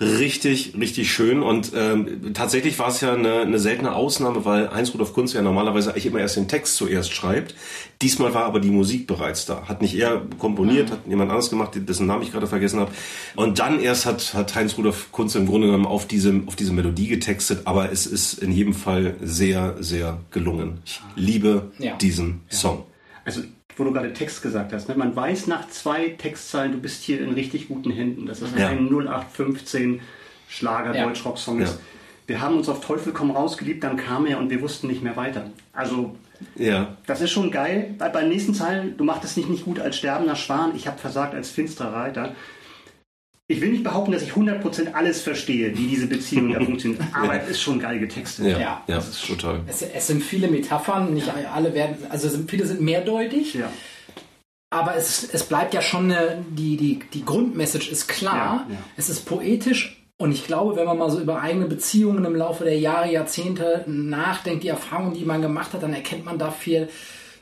A: richtig, richtig schön. Und ähm, tatsächlich war es ja eine, eine seltene Ausnahme, weil Heinz Rudolf Kunze ja normalerweise eigentlich immer erst den Text zuerst schreibt. Diesmal war aber die Musik bereits da. Hat nicht er komponiert, hat jemand anderes gemacht, dessen Namen ich gerade vergessen habe. Und dann erst hat, hat Heinz Rudolf Kunze im Grunde genommen auf diese, auf diese Melodie getextet. Aber es ist in jedem Fall sehr, sehr gelungen. Ich liebe
C: Ja.
A: diesen Song.
B: Also, wo du gerade Text gesagt hast, ne? man weiß nach zwei Textzeilen, du bist hier in richtig guten Händen. Das ist
A: Ja.
B: ein 0815 Schlager,
C: Ja.
B: Deutschrock-Song. ist.
A: Ja.
B: Wir haben uns auf Teufel komm raus geliebt, dann kam er und wir wussten nicht mehr weiter. Also,
A: Ja.
B: das ist schon geil. Bei, bei den nächsten Zeilen, du machtest nicht, nicht gut als sterbender Schwan, ich habe versagt als finsterer Reiter. Ich will nicht behaupten, dass ich 100% alles verstehe, wie diese Beziehung da funktioniert, aber es ist schon geil getextet.
A: Ja,
C: Ja.
A: ja, total.
C: Es, es sind viele Metaphern, nicht alle werden, also viele sind mehrdeutig,
B: Ja.
C: aber es, es bleibt ja schon eine, die, die, die Grundmessage ist klar,
B: Ja, ja.
C: es ist poetisch und ich glaube, wenn man mal so über eigene Beziehungen im Laufe der Jahre, Jahrzehnte nachdenkt, die Erfahrungen, die man gemacht hat, dann erkennt man da viel,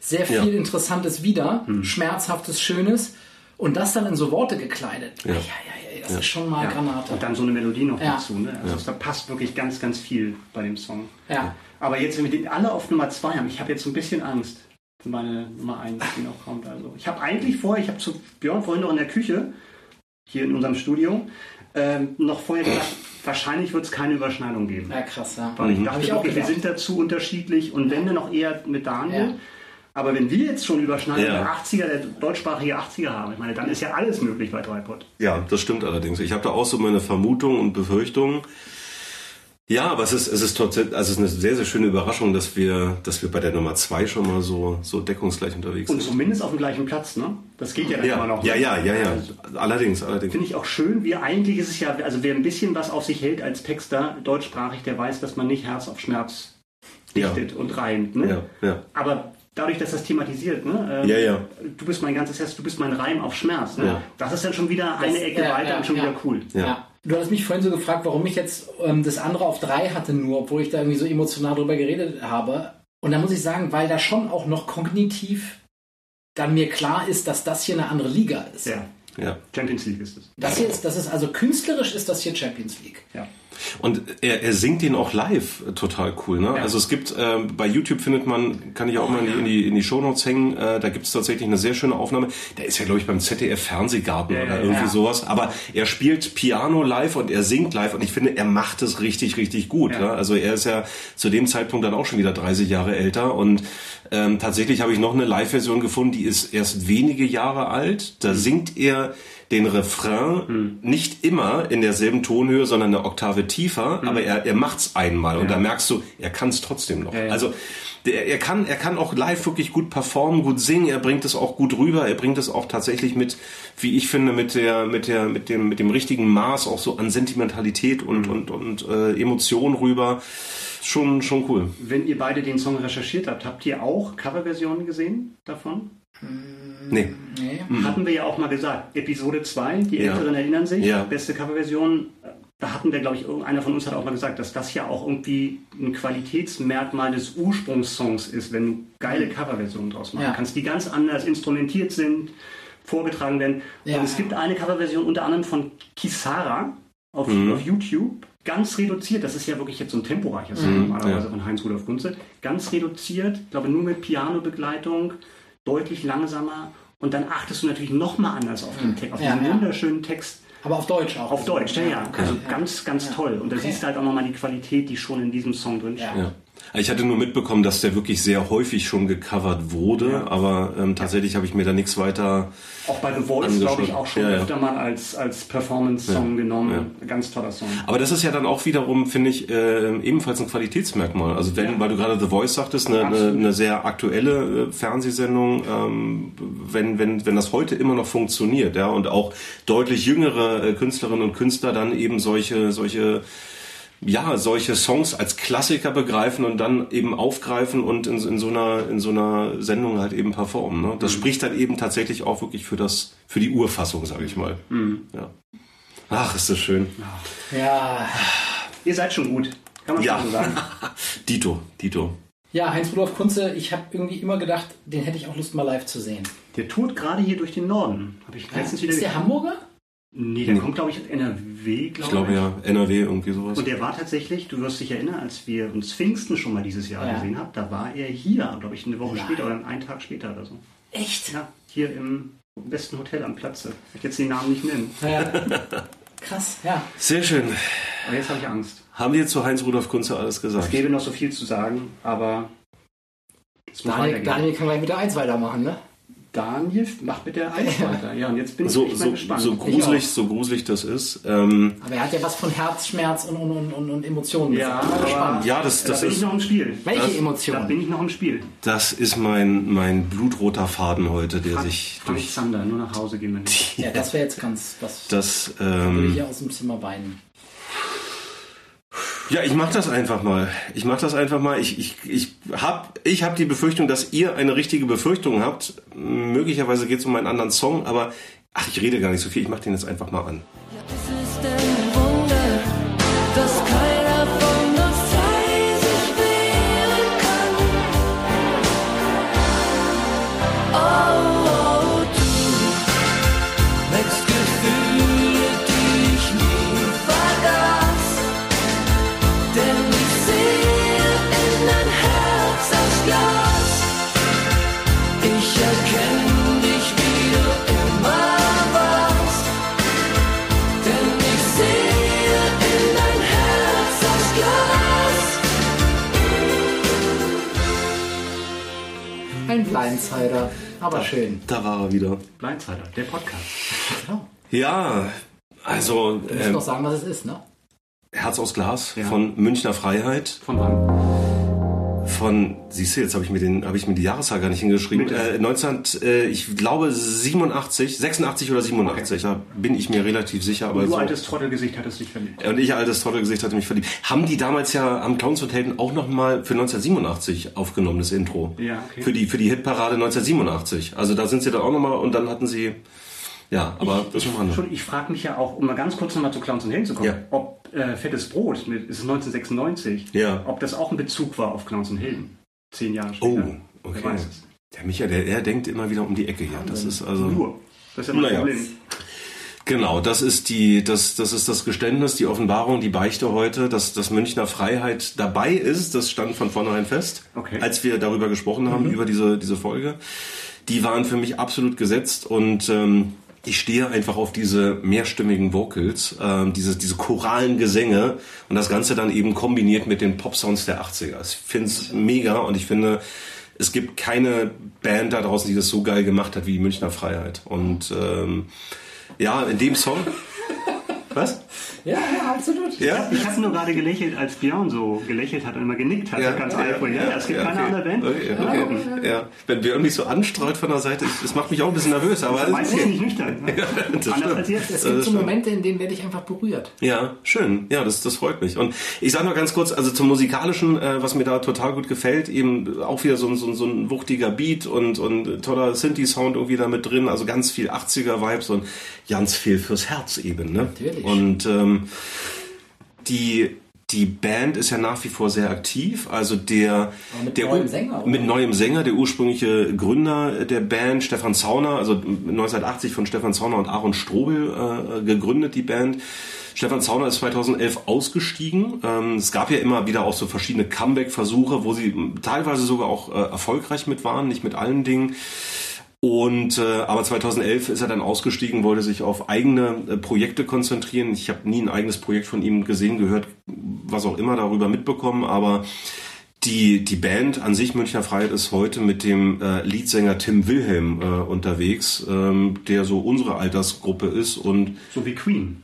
C: sehr viel
A: Ja.
C: Interessantes wieder,
B: Hm.
C: Schmerzhaftes, Schönes und das dann in so Worte gekleidet.
A: Ja.
C: Ja. Ja, das ist schon mal Granate.
B: Und dann so eine Melodie noch
C: Ja.
B: dazu. Ne? Also da passt wirklich ganz, ganz viel bei dem Song.
C: Ja.
B: Aber jetzt, wenn wir den alle auf Nummer 2 haben, ich habe jetzt ein bisschen Angst für meine Nummer 1, die noch kommt. Also ich habe eigentlich vorher, ich habe zu Björn vorhin noch in der Küche, hier in unserem Studio, ähm, noch vorher gedacht, wahrscheinlich wird es keine Überschneidung geben.
C: Ja, krass, ja.
B: Weil ich
C: Hab
B: dachte
C: ich auch
B: wirklich, wir sind dazu unterschiedlich und wenn dann noch eher mit Daniel.
C: Ja.
B: Aber wenn wir jetzt schon Überschneidung
A: Ja.
B: der 80er, der deutschsprachige 80er haben, ich meine, dann ist ja alles möglich bei Dreipot.
A: Ja, das stimmt allerdings. Ich habe da auch so meine Vermutungen und Befürchtungen. Ja, aber es ist, es ist trotzdem, also es ist eine sehr, sehr schöne Überraschung, dass wir, dass wir bei der Nummer zwei schon mal so, so deckungsgleich unterwegs
B: Und
A: sind.
B: zumindest auf dem gleichen Platz, ne? Das geht ja dann immer
A: Ja,
B: noch.
A: ja, ja, ja, ja. Allerdings, allerdings.
B: Finde ich auch schön, wie eigentlich ist es ja, also wer ein bisschen was auf sich hält als Texter, deutschsprachig, der weiß, dass man nicht Herz auf Schmerz
A: Ja.
B: dichtet und reimt. Ne?
A: Ja, ja.
B: Aber dadurch, dass das thematisiert, ne? ähm,
A: Ja, ja.
B: Du bist mein ganzes Herz, du bist mein Reim auf Schmerz. Ne?
A: Ja.
B: Das ist dann schon wieder eine Ecke
C: ja,
B: weiter
C: ja,
B: und schon
C: ja.
B: wieder cool.
A: Ja.
C: Ja. Du hast mich vorhin so gefragt, warum ich jetzt ähm, das andere auf drei hatte, nur obwohl ich da irgendwie so emotional drüber geredet habe. Und da muss ich sagen, weil da schon auch noch kognitiv dann mir klar ist, dass das hier eine andere Liga ist.
B: Ja.
A: Ja.
B: Champions League ist es.
C: Das hier ist, das ist also künstlerisch ist das hier Champions League.
B: Ja.
A: Und er, er singt den auch live total cool. Ne? Also es gibt, äh, bei YouTube findet man, kann ich auch mal in die, in die, in die Shownotes hängen, äh, da gibt es tatsächlich eine sehr schöne Aufnahme. Der ist ja, glaube ich, beim ZDF Fernsehgarten
B: Ja,
A: oder
B: ja,
A: irgendwie
C: ja.
A: sowas. Aber er spielt Piano live und er singt live und ich finde, er macht es richtig, richtig gut.
B: Ja.
A: Ne? Also er ist ja zu dem Zeitpunkt dann auch schon wieder 30 Jahre älter und ähm, tatsächlich habe ich noch eine Live-Version gefunden, die ist erst wenige Jahre alt. Da singt er den Refrain nicht immer in derselben Tonhöhe, sondern eine Oktave tiefer, aber er, er macht's einmal und da merkst du, er kann es trotzdem noch.
B: ja.
A: Also der, er kann er kann auch live wirklich gut performen, gut singen, er bringt es auch gut rüber, er bringt es auch tatsächlich mit, wie ich finde, mit der mit der mit dem mit dem richtigen Maß auch so an Sentimentalität und und und äh, Emotion rüber. Schon schon cool.
B: Wenn ihr beide den Song recherchiert habt, habt ihr auch Coverversionen gesehen davon?
A: Nee.
C: Nee.
B: Hatten wir ja auch mal gesagt. Episode 2, die
A: Mhm. Ja.
B: Älteren erinnern sich,
A: Ja.
B: beste Coverversion. Da hatten wir, glaube ich, irgendeiner von uns hat auch mal gesagt, dass das ja auch irgendwie ein Qualitätsmerkmal des Ursprungssongs ist, wenn du geile Coverversionen draus machen
C: Ja.
B: kannst, die ganz anders instrumentiert sind, vorgetragen werden.
C: Ja.
B: Und es gibt eine Coverversion unter anderem von Kisara auf,
A: Mhm.
B: auf YouTube, ganz reduziert. Das ist ja wirklich jetzt so ein temporeicher Song normalerweise
A: ja.
B: von Heinz Rudolf Kunze. Ganz reduziert, ich glaube nur mit Pianobegleitung, deutlich langsamer. Und dann achtest du natürlich nochmal anders auf den Text, auf
C: Ja,
B: diesen
C: ja.
B: wunderschönen Text
C: Aber auf Deutsch auch.
B: auf Deutsch. Ja, ja. Also ganz, ganz toll. Und da
C: Okay.
B: siehst du halt auch nochmal die Qualität, die schon in diesem Song drin steht.
C: Ja.
A: Ich hatte nur mitbekommen, dass der wirklich sehr häufig schon gecovert wurde,
B: Ja.
A: aber ähm, tatsächlich habe ich mir da nichts weiter.
B: Auch bei The Voice, glaube ich, auch schon
A: Ja, ja.
B: öfter mal als, als Performance-Song genommen. Ganz toller Song.
A: Aber das ist ja dann auch wiederum, finde ich, äh, ebenfalls ein Qualitätsmerkmal. Also wenn, weil du gerade The Voice sagtest, eine, eine,
B: Absolut.
A: eine sehr aktuelle äh, Fernsehsendung, ähm, wenn, wenn, wenn das heute immer noch funktioniert, ja, und auch deutlich jüngere äh, Künstlerinnen und Künstler dann eben solche, solche ja, solche Songs als Klassiker begreifen und dann eben aufgreifen und in, in so einer in so einer Sendung halt eben performen. Ne? Das spricht dann eben tatsächlich auch wirklich für das für die Urfassung, sage ich mal. Ja. Ach, ist das schön.
C: Ja.
B: Ihr seid schon gut. Kann man
A: Ja.
B: schon so sagen.
A: Dito, Dito.
C: Ja, Heinz Rudolf Kunze, ich habe irgendwie immer gedacht, den hätte ich auch Lust mal live zu sehen.
B: Der tourt gerade hier durch den Norden. Habe ich letztens wieder
C: ist der Hamburger?
B: Nee, der kommt, glaube ich, aus NRW, glaube
A: Ich glaube ja, NRW irgendwie sowas.
B: Und der war tatsächlich, du wirst dich erinnern, als wir uns Pfingsten schon mal dieses Jahr
C: Ja.
B: gesehen haben, da war er hier, glaube ich, eine Woche
C: Nein.
B: später oder einen Tag später oder so.
C: Echt?
B: Ja, hier im besten Hotel am Platze. Ich jetzt den Namen nicht nennen.
C: Ja. Krass, ja.
A: Sehr schön.
B: Aber jetzt habe ich Angst.
A: Haben wir zu Heinz Rudolf Kunze alles
B: Es
A: gesagt?
B: gäbe noch so viel zu sagen, aber es
C: Daniel. Daniel kann gleich mit der 1 weitermachen, ne?
B: Daniel macht mit der Eins weiter. Ja, und jetzt bin ich
A: So,
B: echt mal
A: so,
B: gespannt.
A: so gruselig, so gruselig das ist. Ähm,
C: Aber er hat ja was von Herzschmerz und, und, und, und, Emotionen.
B: ja, aber
C: Spannend.
A: ja, das,
B: da
A: das
B: bin ich
A: ist,
B: noch im Spiel.
C: Welche
A: das-
B: Da
C: Emotionen?
B: bin ich noch im Spiel.
A: das ist mein, mein blutroter Faden heute, der sich
B: Frank
A: durch
B: Zander, nur nach Hause gehen wir nicht.
C: Ja, das wäre jetzt ganz. Das
A: das,
C: würde ich
A: ähm,
C: hier aus dem Zimmer weinen.
A: Ja, ich mach das einfach mal. Ich mach das einfach mal. Ich, ich, ich hab, ich hab die Befürchtung, dass ihr eine richtige Befürchtung habt. Möglicherweise geht es um einen anderen Song, aber ach, ich rede gar nicht so viel. Ich mach den jetzt einfach mal an.
D: Es
C: Blindsider, aber schön.
A: Da war er wieder.
B: Blindsider, der Podcast.
C: Genau.
A: Ja, also
C: Du musst
A: ähm,
C: noch sagen, was es ist, ne?
A: Herz aus Glas
B: Ja.
A: von Münchner Freiheit.
B: Von wann?
A: Von, siehst du, jetzt habe ich mir den, habe ich mir die Jahreszahl gar nicht hingeschrieben. Äh, 19, äh, ich glaube 87, 86 oder 87, da bin ich mir relativ sicher. Aber
B: Du
A: so,
B: altes Trottelgesicht hattest dich verliebt.
A: und ich altes Trottelgesicht hatte mich verliebt. Haben die damals ja am Clowns und Helden auch nochmal für 1987 aufgenommen, das Intro.
B: Ja, okay.
A: Für die, für die Hitparade 1987. Also da sind sie da auch nochmal und dann hatten sie, ja, aber das ist
B: Schon, ich frage mich ja auch, um mal ganz kurz nochmal zu Clowns und Helden zu kommen,
A: Ja.
B: ob äh, Fettes Brot, mit, ist 1996,
A: Ja.
B: ob das auch ein Bezug war auf Clowns und Helden. Zehn Jahre
A: Oh,
B: später.
A: okay.
B: Wer weiß es.
A: Der Micha, der, der denkt immer wieder um die Ecke hier. Das ist also.
B: Nur. Das ist ja mein
A: Naja.
B: Problem.
A: Genau, das ist die, das, das ist das Geständnis, die Offenbarung, die Beichte heute, dass, dass Münchner Freiheit dabei ist. Das stand von vornherein fest,
B: Okay.
A: als wir darüber gesprochen haben, über diese, diese Folge. Die waren für mich absolut gesetzt und ähm, ich stehe einfach auf diese mehrstimmigen Vocals, ähm, diese, diese choralen Gesänge und das Ganze dann eben kombiniert mit den Pop-Sounds der 80er. Ich finde es mega und ich finde, es gibt keine Band da draußen, die das so geil gemacht hat wie die Münchner Freiheit. Und ähm, ja, in dem Song. Was?
C: Ja, ja, absolut.
A: Ja?
B: Ich habe nur gerade gelächelt, als Björn so gelächelt hat und immer genickt hat. so ganz eifrig. Ja, es gibt keine
A: okay.
B: andere Band.
A: Okay, okay. Ja. Wenn Björn mich so anstreut von der Seite, das macht mich auch ein bisschen nervös. Aber
B: Meistens nicht nüchtern. Ne?
A: das
B: Anders als jetzt.
C: Es
A: Das
C: gibt so
A: stimmt.
C: Momente, in denen werde ich einfach berührt.
A: Ja, schön. Ja, das, das freut mich. Und ich sage noch ganz kurz, also zum Musikalischen, äh, was mir da total gut gefällt, eben auch wieder so, ein- so, ein- so ein wuchtiger Beat und, und toller Synthi-Sound irgendwie da mit drin, also ganz viel 80er-Vibes und ganz viel fürs Herz eben. Ne?
C: Natürlich.
A: Und ähm, die, die Band ist ja nach wie vor sehr aktiv. Also der,
C: mit
A: der
C: neuem Sänger, oder?
A: mit neuem Sänger, der ursprüngliche Gründer der Band, Stefan Zauner, also 1980 von Stefan Zauner und Aaron Strobel äh, gegründet, die Band. Stefan Zauner ist 2011 ausgestiegen. Ähm, es gab ja immer wieder auch so verschiedene Comeback-Versuche, wo sie teilweise sogar auch äh, erfolgreich mit waren, nicht mit allen Dingen. Und äh, aber 2011 ist er dann ausgestiegen, wollte sich auf eigene äh, Projekte konzentrieren. Ich habe nie ein eigenes Projekt von ihm gesehen, gehört, was auch immer darüber mitbekommen, aber die, die Band an sich, Münchner Freiheit, ist heute mit dem äh, Leadsänger Tim Wilhelm äh, unterwegs, ähm, der so unsere Altersgruppe ist und
B: So wie Queen.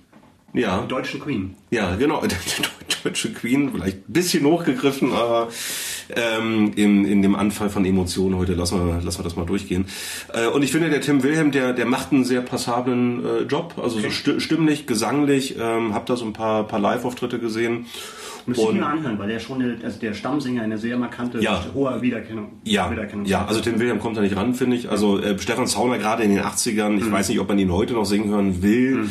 A: Ja,
B: Die deutschen Queen.
A: ja, genau, der deutsche Queen, vielleicht ein bisschen hochgegriffen, aber ähm, in, in dem Anfall von Emotionen heute lassen wir, lassen wir das mal durchgehen. Äh, und ich finde, der Tim Wilhelm, der, der macht einen sehr passablen äh, Job, also so sti- stimmlich, gesanglich, ähm, hab da so ein paar, paar Live-Auftritte gesehen.
B: Müsste ich mir anhören, weil der schon eine, also der Stammsänger eine sehr markante,
A: Ja.
B: hohe Wiedererkennung.
A: Ja,
B: Wiedererkennung
A: ja, also Tim Wilhelm kommt da nicht ran, finde ich. Also äh, Stefan Zauner gerade in den 80ern, ich weiß nicht, ob man ihn heute noch singen hören will,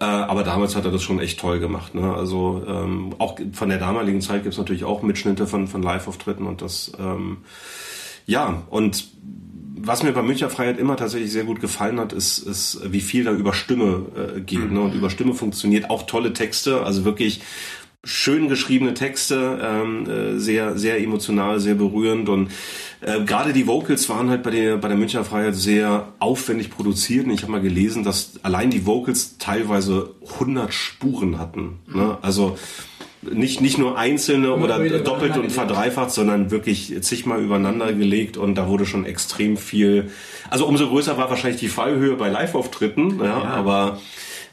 A: äh, aber damals hat er das schon echt toll gemacht. Ne? Also ähm, auch von der damaligen Zeit gibt's natürlich auch Mitschnitte von, von Live-Auftritten und das, ähm, ja, und was mir bei Münchner Freiheit immer tatsächlich sehr gut gefallen hat, ist, ist wie viel da über Stimme äh, geht ne? und über Stimme funktioniert. Auch tolle Texte, also wirklich schön geschriebene Texte, ähm, äh, sehr, sehr emotional, sehr berührend und äh, gerade die Vocals waren halt bei der, bei der Münchner Freiheit sehr aufwendig produziert und ich habe mal gelesen, dass allein die Vocals teilweise 100 Spuren hatten. Ne? Also nicht, nicht nur einzelne oder doppelt und verdreifacht, sondern wirklich zigmal übereinander gelegt und da wurde schon extrem viel. Also umso größer war wahrscheinlich die Fallhöhe bei Live-Auftritten, ja, aber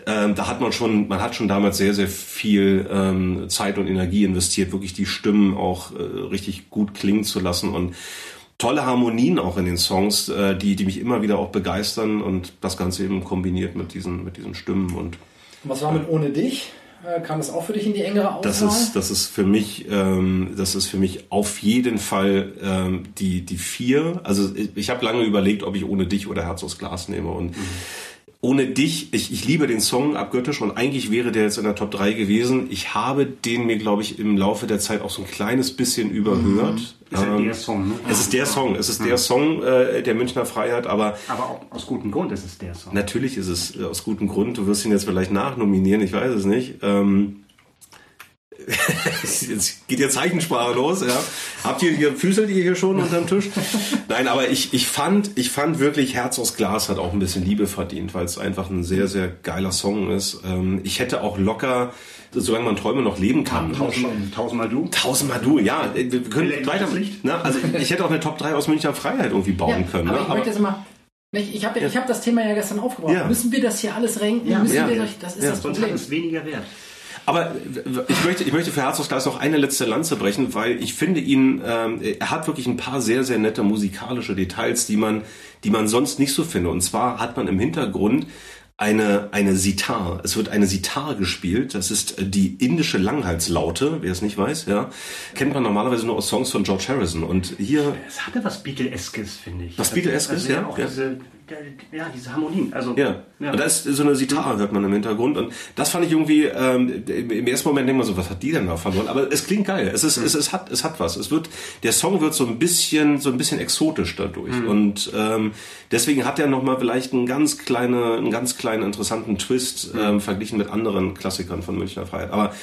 A: ähm, da hat man schon, man hat schon damals sehr, sehr viel ähm, Zeit und Energie investiert, wirklich die Stimmen auch äh, richtig gut klingen zu lassen und tolle Harmonien auch in den Songs, äh, die, die mich immer wieder auch begeistern und das Ganze eben kombiniert mit diesen, mit diesen Stimmen und
C: Und was war mit Ohne dich? Äh, Kam das auch für dich in die engere Auswahl?
A: das ist, das ist für mich, ähm, das ist für mich auf jeden Fall ähm, die die vier. Also ich, ich habe lange überlegt, ob ich ohne dich oder Herz aus Glas nehme und ohne dich, ich, ich liebe den Song abgöttisch und eigentlich wäre der jetzt in der Top 3 gewesen. Ich habe den mir, glaube ich, im Laufe der Zeit auch so ein kleines bisschen überhört.
B: Ist ja
A: Ähm,
B: der Song, ne?
A: es ist der Song, es ist der Song äh, der Münchner Freiheit, aber
B: Aber auch aus gutem Grund ist es der Song.
A: Natürlich ist es äh, aus gutem Grund. Du wirst ihn jetzt vielleicht nachnominieren, ich weiß es nicht. Ähm, jetzt geht ja Zeichensprache los, ja. Habt ihr hier Füßelt ihr hier schon unterm Tisch? Nein, aber ich, ich fand, ich fand wirklich Herz aus Glas hat auch ein bisschen Liebe verdient, weil es einfach ein sehr, sehr geiler Song ist. Ähm, ich hätte auch locker, solange man Träume noch leben kann.
B: Tausendmal, tausendmal du.
A: Tausendmal du, ja. Wir wir können
B: Elektrisches
A: weiter.
B: Licht?
A: Ne? Also ich hätte auch eine Top 3 aus Münchner Freiheit irgendwie bauen
C: ja,
A: können.
C: aber
A: Ne?
C: ich möchte jetzt mal. Ich, ich habe ich hab das Thema ja gestern aufgebracht.
A: Ja.
C: Müssen wir das hier alles renken?
B: Ja,
C: Müssen
A: ja.
C: wir das, ist
A: Ja.
C: das
B: Sonst hat es weniger Wert.
A: Aber ich möchte, ich möchte für Herz aus Glas noch eine letzte Lanze brechen, weil ich finde ihn, ähm, er hat wirklich ein paar sehr, sehr nette musikalische Details, die man, die man sonst nicht so findet. Und zwar hat man im Hintergrund eine, eine Sitar. Es wird eine Sitar gespielt. Das ist die indische Langhalslaute, wer es nicht weiß, ja. Kennt man normalerweise nur aus Songs von George Harrison. Und hier,
B: Es hatte was Beatleskes, finde ich.
A: Was Beatleskes,
B: Also,
A: ja,
B: Auch
A: ja.
B: Diese, ja, diese Harmonien. Also,
A: Ja.
B: ja.
A: Und da ist so eine Sitar, hört man im Hintergrund. Und das fand ich irgendwie, ähm, im ersten Moment denkt man so, was hat die denn da verloren? Aber es klingt geil. Es ist, es, es hat, es hat was. Es wird, der Song wird so ein bisschen, so ein bisschen exotisch dadurch. Und, ähm, deswegen hat er nochmal vielleicht einen ganz kleine, einen ganz kleinen interessanten Twist, ähm, verglichen mit anderen Klassikern von Münchner Freiheit. Aber,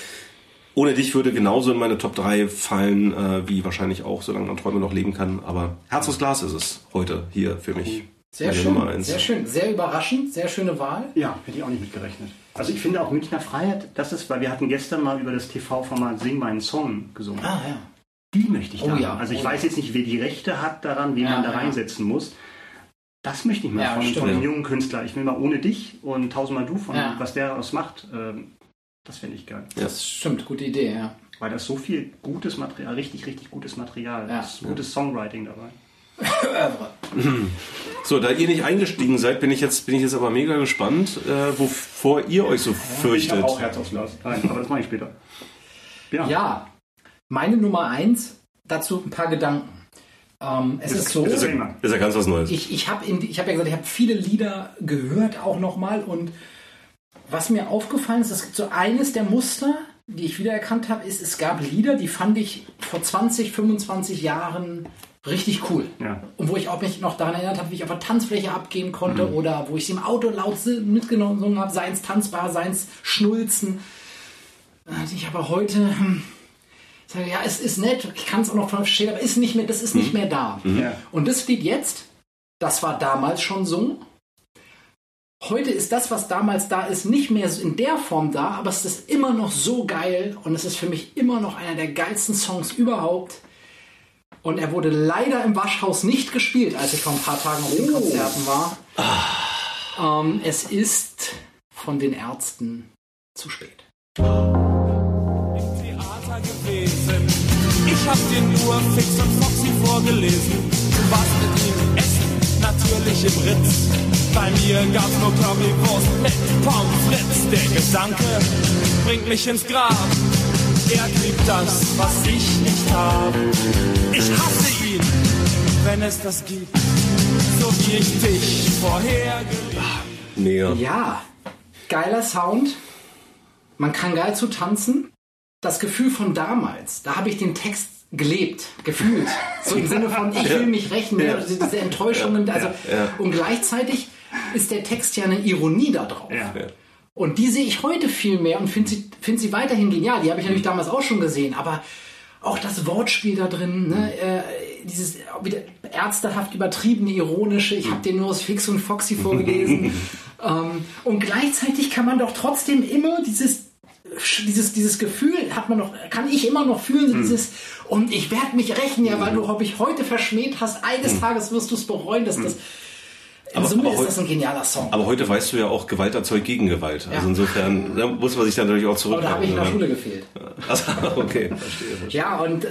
A: ohne dich würde genauso in meine Top 3 fallen, äh, wie wahrscheinlich auch, solange man Träume noch leben kann. Aber Herz aus Glas ist es heute hier für mich.
C: Sehr schön, sehr schön, sehr überraschend, sehr schöne Wahl.
B: Ja, hätte ich auch nicht mitgerechnet. Also ich finde auch Münchner Freiheit, das ist, weil wir hatten gestern mal über das TV-Format Sing meinen Song gesungen.
C: Ah ja.
B: Die möchte ich
C: Oh
B: da
C: ja,
B: haben. Also ich
C: oh
B: weiß jetzt nicht, wer die Rechte hat daran, wen
C: Ja,
B: man da
C: ja.
B: reinsetzen muss. Das möchte ich mal
C: Ja,
B: von,
C: stimmt.
B: von einem
A: Ja.
B: jungen Künstler. Ich will mal ohne dich und tausendmal du von
C: Ja.
B: was der daraus macht. Ähm, das finde ich geil.
C: Das stimmt, gute Idee, ja.
B: Weil da ist so viel gutes Material, richtig, richtig gutes Material.
C: Ja.
B: Gutes Songwriting dabei.
A: So, da ihr nicht eingestiegen seid, bin ich jetzt, bin ich jetzt aber mega gespannt, äh, wovor ihr euch so
B: Ich
A: fürchtet.
B: habe auch Herz Glas. Nein, aber das mache ich später. Ja.
C: Ja, meine Nummer eins, dazu ein paar Gedanken. Ähm, es ist so,
A: Ist ja, ist ja ganz was Neues.
C: ich, ich habe ich hab ja gesagt, ich habe viele Lieder gehört auch nochmal und was mir aufgefallen ist, es gibt so eines der Muster, die ich wiedererkannt habe, ist, es gab Lieder, die fand ich vor 20, 25 Jahren richtig cool.
B: Ja.
C: Und wo ich auch mich noch daran erinnert habe, wie ich auf der Tanzfläche abgehen konnte oder wo ich sie im Auto laut mitgenommen habe, seien es tanzbar, seien es Schnulzen. Ich aber heute hm, sage, ja, es ist nett, ich kann es auch noch verstehen, aber ist nicht mehr, das ist nicht mehr da.
B: Ja.
C: Und das Lied jetzt, das war damals schon so. Heute ist das, was damals da ist, nicht mehr so in der Form da, aber es ist immer noch so geil und es ist für mich immer noch einer der geilsten Songs überhaupt. Und er wurde leider im Waschhaus nicht gespielt, als ich vor ein paar Tagen auf den Konzerten war. Ähm, es ist von den Ärzten zu spät.
D: Theater gewesen. Ich hab dir nur Fix und Foxy vorgelesen. Du warst mit ihm essen, natürlich im Ritz. Bei mir gab's nur Currywurst mit Pommes frites. Der Gedanke bringt mich ins Grab. Er kriegt das, was ich nicht habe. Ich hasse ihn, wenn es das gibt. So wie ich dich vorher geliebt
A: Mega.
C: Ja, geiler Sound. Man kann geil zu tanzen. Das Gefühl von damals, da habe ich den Text gelebt, gefühlt. So im Sinne von, ich will mich rächen, ne? diese, diese Enttäuschungen. Also, Und gleichzeitig ist der Text ja eine Ironie da drauf.
B: Ja.
C: Und die sehe ich heute viel mehr und finde sie, find sie weiterhin genial. Die habe ich natürlich damals auch schon gesehen, aber auch das Wortspiel da drin, ne, äh, dieses wieder ärztehaft übertriebene, ironische, ich habe dir nur aus Fix und Foxy vorgelesen. ähm, und gleichzeitig kann man doch trotzdem immer dieses dieses, dieses Gefühl hat man noch, kann ich immer noch fühlen, so dieses, und ich werde mich rächen, ja, weil du ob ich heute verschmäht hast, eines Tages wirst du es bereuen, dass das, in
A: Aber-
C: Summe
A: aber
C: ist das ein genialer Song.
A: Aber heute weißt du ja auch, Gewalt erzeugt Gegengewalt. Also
C: Ja.
A: insofern da muss man sich dann natürlich auch
C: Aber da habe ich in der
A: zurückhalten.
C: Schule gefehlt.
A: Also, okay, verstehe, verstehe.
C: Ja, und äh,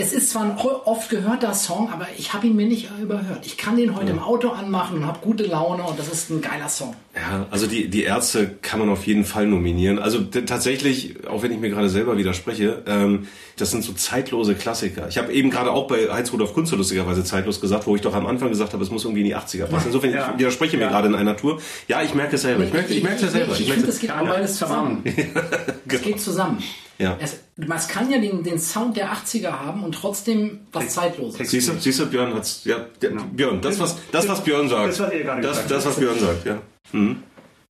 C: es ist zwar ein oft gehörter Song, aber ich habe ihn mir nicht überhört. Ich kann den heute im Auto anmachen und habe gute Laune und das ist ein geiler Song.
A: Ja, also die, die Ärzte kann man auf jeden Fall nominieren. Also tatsächlich, auch wenn ich mir gerade selber widerspreche, ähm, das sind so zeitlose Klassiker. Ich habe eben gerade auch bei Heinz Rudolf Kunze lustigerweise zeitlos gesagt, wo ich doch am Anfang gesagt habe, es muss irgendwie in die 80er passen. Insofern,
B: Ja.
A: ich widerspreche mir
B: Ja.
A: gerade in einer Tour. Ja, ich merke es selber. Ich merke, ich merke es selber.
C: Ich,
A: Ich
C: finde,
A: merke
C: es geht beides zusammen. Es geht zusammen.
A: Ja.
C: Es, man kann ja den, den Sound der 80er haben und trotzdem was Zeitloses.
A: Siehst du, siehst du, Björn hat's, ja, der, Björn, das was, das was Björn sagt.
B: Das, was er gerade
A: das,
B: gesagt
A: das
B: hat.
A: was Björn sagt, ja. Mhm.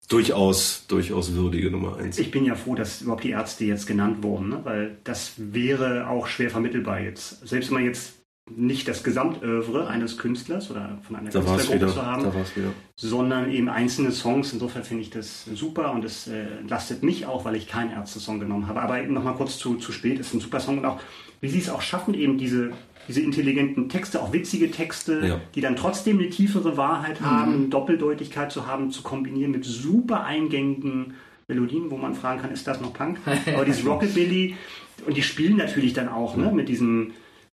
A: Durchaus, durchaus würdige Nummer eins.
B: Ich bin ja froh, dass überhaupt die Ärzte jetzt genannt wurden, ne? weil das wäre auch schwer vermittelbar jetzt. Selbst wenn man jetzt nicht das Gesamtövre eines Künstlers oder von einer
A: Da
B: Künstlergruppe zu haben, sondern eben einzelne Songs. Insofern finde ich das super und es äh, lastet mich auch, weil ich keinen Ärzte-Song genommen habe. Aber nochmal kurz zu, zu spät, ist ein super Song und auch, wie sie es auch schaffen, eben diese, diese intelligenten Texte, auch witzige Texte,
A: Ja.
B: die dann trotzdem eine tiefere Wahrheit haben, Doppeldeutigkeit zu haben, zu kombinieren mit super eingängigen Melodien, wo man fragen kann, ist das noch Punk? Aber dieses Rockabilly und die spielen natürlich dann auch ne, mit diesem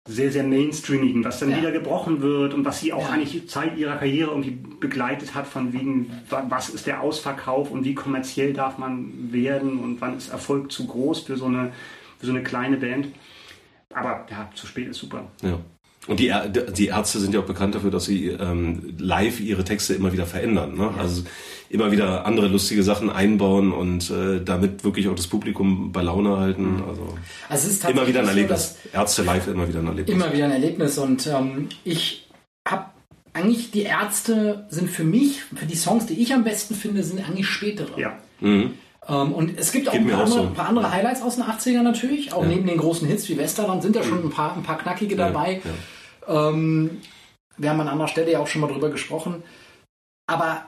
B: sehr, sehr mainstreamigen, was dann
C: Ja.
B: wieder gebrochen wird und was sie auch
C: Ja.
B: eigentlich Zeit ihrer Karriere irgendwie begleitet hat, von wegen, wa- was ist der Ausverkauf und wie kommerziell darf man werden und wann ist Erfolg zu groß für so eine, für so eine kleine Band. Aber ja, zu spät ist super.
A: Ja. Und die, die Ärzte sind ja auch bekannt dafür, dass sie ähm, live ihre Texte immer wieder verändern. Ne? Also immer wieder andere lustige Sachen einbauen und äh, damit wirklich auch das Publikum bei Laune halten. Also
C: Also es ist
A: immer wieder ein Erlebnis. Ärzte live immer wieder ein Erlebnis.
C: Immer wieder ein Erlebnis und ähm, ich habe eigentlich die Ärzte sind für mich, für die Songs, die ich am besten finde, sind eigentlich spätere.
B: Ja.
A: Mhm.
C: Ähm, und es gibt auch ein paar,
A: auch
C: andere,
A: so.
C: ein paar andere Highlights aus den 80ern natürlich. Auch neben den großen Hits wie Westerland sind da schon ein paar, ein paar knackige dabei. Ähm, wir haben an anderer Stelle ja auch schon mal drüber gesprochen. Aber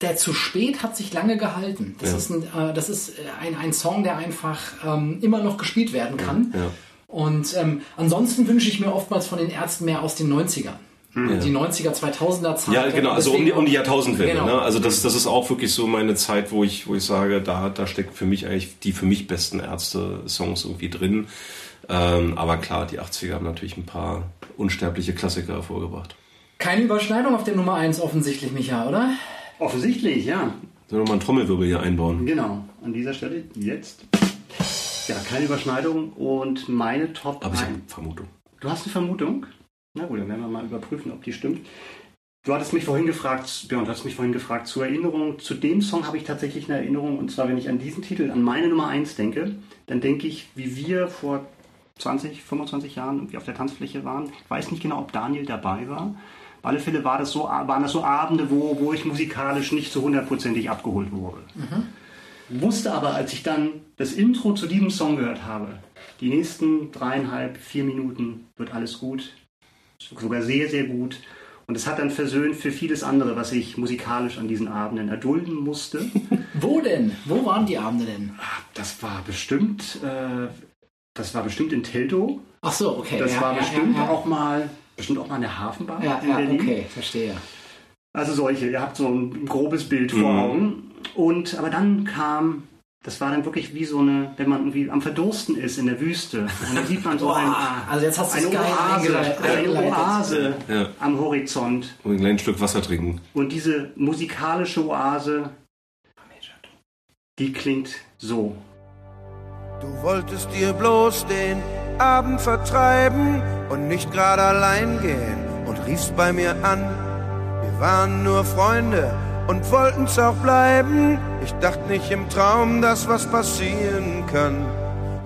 C: der zu spät hat sich lange gehalten. Das
A: Ja.
C: ist, ein, äh, das ist ein, ein Song, der einfach ähm, immer noch gespielt werden kann.
A: Ja.
C: Und ähm, ansonsten wünsche ich mir oftmals von den Ärzten mehr aus den 90ern. Die 90er, 2000er Zeit.
A: Ja, genau, also um die, um die Jahrtausendwende.
C: Genau.
A: Ne? Also das, das ist auch wirklich so meine Zeit, wo ich, wo ich sage, da, da steckt für mich eigentlich die für mich besten Ärzte-Songs irgendwie drin. Ähm, aber klar, die 80er haben natürlich ein paar unsterbliche Klassiker hervorgebracht.
C: Keine Überschneidung auf der Nummer 1 offensichtlich, Micha, oder?
B: Offensichtlich, ja.
A: Sollen wir mal einen Trommelwirbel hier einbauen?
B: Genau. An dieser Stelle jetzt. Ja, keine Überschneidung und meine Top
A: Aber ich habe
B: 1.
A: eine Vermutung.
B: Du hast eine Vermutung? Na gut, dann werden wir mal überprüfen, ob die stimmt. Du hattest mich vorhin gefragt, Björn, du hast mich vorhin gefragt, zur Erinnerung, zu dem Song habe ich tatsächlich eine Erinnerung, und zwar, wenn ich an diesen Titel, an meine Nummer 1 denke, dann denke ich, wie wir vor 20, 25 Jahren irgendwie auf der Tanzfläche waren. Ich weiß nicht genau, ob Daniel dabei war. Auf alle Fälle war das so, waren das so Abende, wo, wo ich musikalisch nicht so hundertprozentig abgeholt wurde. Wusste aber, als ich dann das Intro zu diesem Song gehört habe, die nächsten dreieinhalb, vier Minuten wird alles gut, sogar sehr, sehr gut. Und es hat dann versöhnt für vieles andere, was ich musikalisch an diesen Abenden erdulden musste.
C: Wo denn? Wo waren die Abende denn?
B: Das war bestimmt, äh, das war bestimmt in Teltow.
C: Ach so, okay.
B: Das
C: ja,
B: war
C: ja,
B: bestimmt
C: ja, ja.
B: auch mal, bestimmt auch mal eine Hafenbar
C: Ja,
B: in
C: ja,
B: Berlin.
C: okay, verstehe.
B: Also solche, ihr habt so ein grobes Bild vor
A: Mhm.
B: Augen. Und aber dann kam, das war dann wirklich wie so eine, wenn man irgendwie am Verdursten ist in der Wüste. Und dann sieht man so ein,
C: also jetzt hast du
B: eine Oase, eine. Oase
A: Ja.
B: am Horizont.
A: Und ein kleines Stück Wasser trinken.
B: Und diese musikalische Oase, die klingt so.
D: Du wolltest dir bloß den Abend vertreiben und nicht gerade allein gehen und riefst bei mir an. Wir waren nur Freunde und wollten's auch bleiben. Ich dachte nicht im Traum, dass was passieren kann.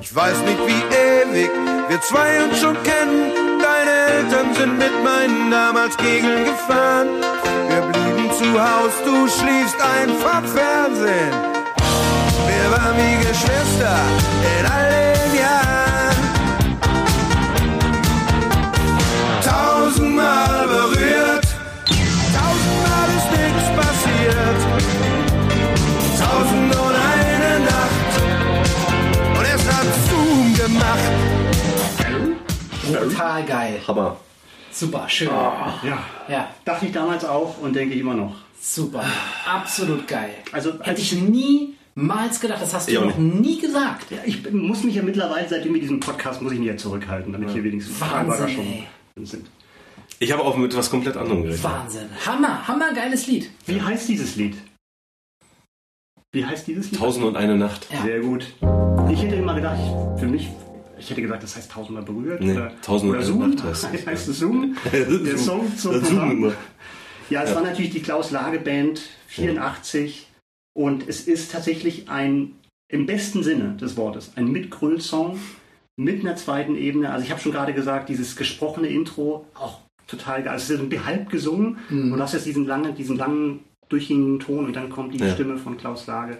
D: Ich weiß nicht, wie ewig wir zwei uns schon kennen. Deine Eltern sind mit meinen damals Kegeln gefahren. Wir blieben zu Haus, du schliefst einfach Fernsehen. Waren wie Geschwister in all den Jahren. Tausendmal berührt, tausendmal ist nichts passiert. Tausend und eine Nacht und es hat Zoom gemacht.
C: Total geil.
A: Hammer.
C: Super, schön.
B: Ja,
C: Ja,
B: dachte ich damals auch und denke ich immer noch.
C: super. Absolut geil.
B: Also als
C: Hätte ich niemals gedacht, das hast du
A: auch
C: noch nie gesagt.
B: Ja, ich muss mich ja mittlerweile, seitdem wir diesen Podcast, muss ich mich ja zurückhalten, damit hier wenigstens ein paar
C: Wahnsinn,
B: sind.
A: Ich habe auch mit was komplett anderem gerechnet.
C: Wahnsinn. Hammer, hammergeiles Lied.
B: Wie heißt dieses Lied? Wie heißt dieses Lied?
A: Tausend und eine Nacht.
C: Ja.
B: Sehr gut. Ich hätte immer gedacht, ich- für mich, ich hätte gesagt, das heißt tausendmal berührt.
A: Nee,
B: oder,
A: Tausend und
B: oder
A: eine
B: Zoom.
A: Nacht heißt es.
B: heißt es Zoom. Der Song zum
A: Zoom.
B: Ja, es war natürlich die Klaus Lage Band 84 und es ist tatsächlich ein, im besten Sinne des Wortes, ein Mitgröl-Song mit einer zweiten Ebene. Also ich habe schon gerade gesagt, dieses gesprochene Intro, auch total geil. Also es ist halb gesungen und du hast jetzt diesen langen, diesen langen durchgehenden Ton und dann kommt die
A: Ja.
B: Stimme von Klaus Lage.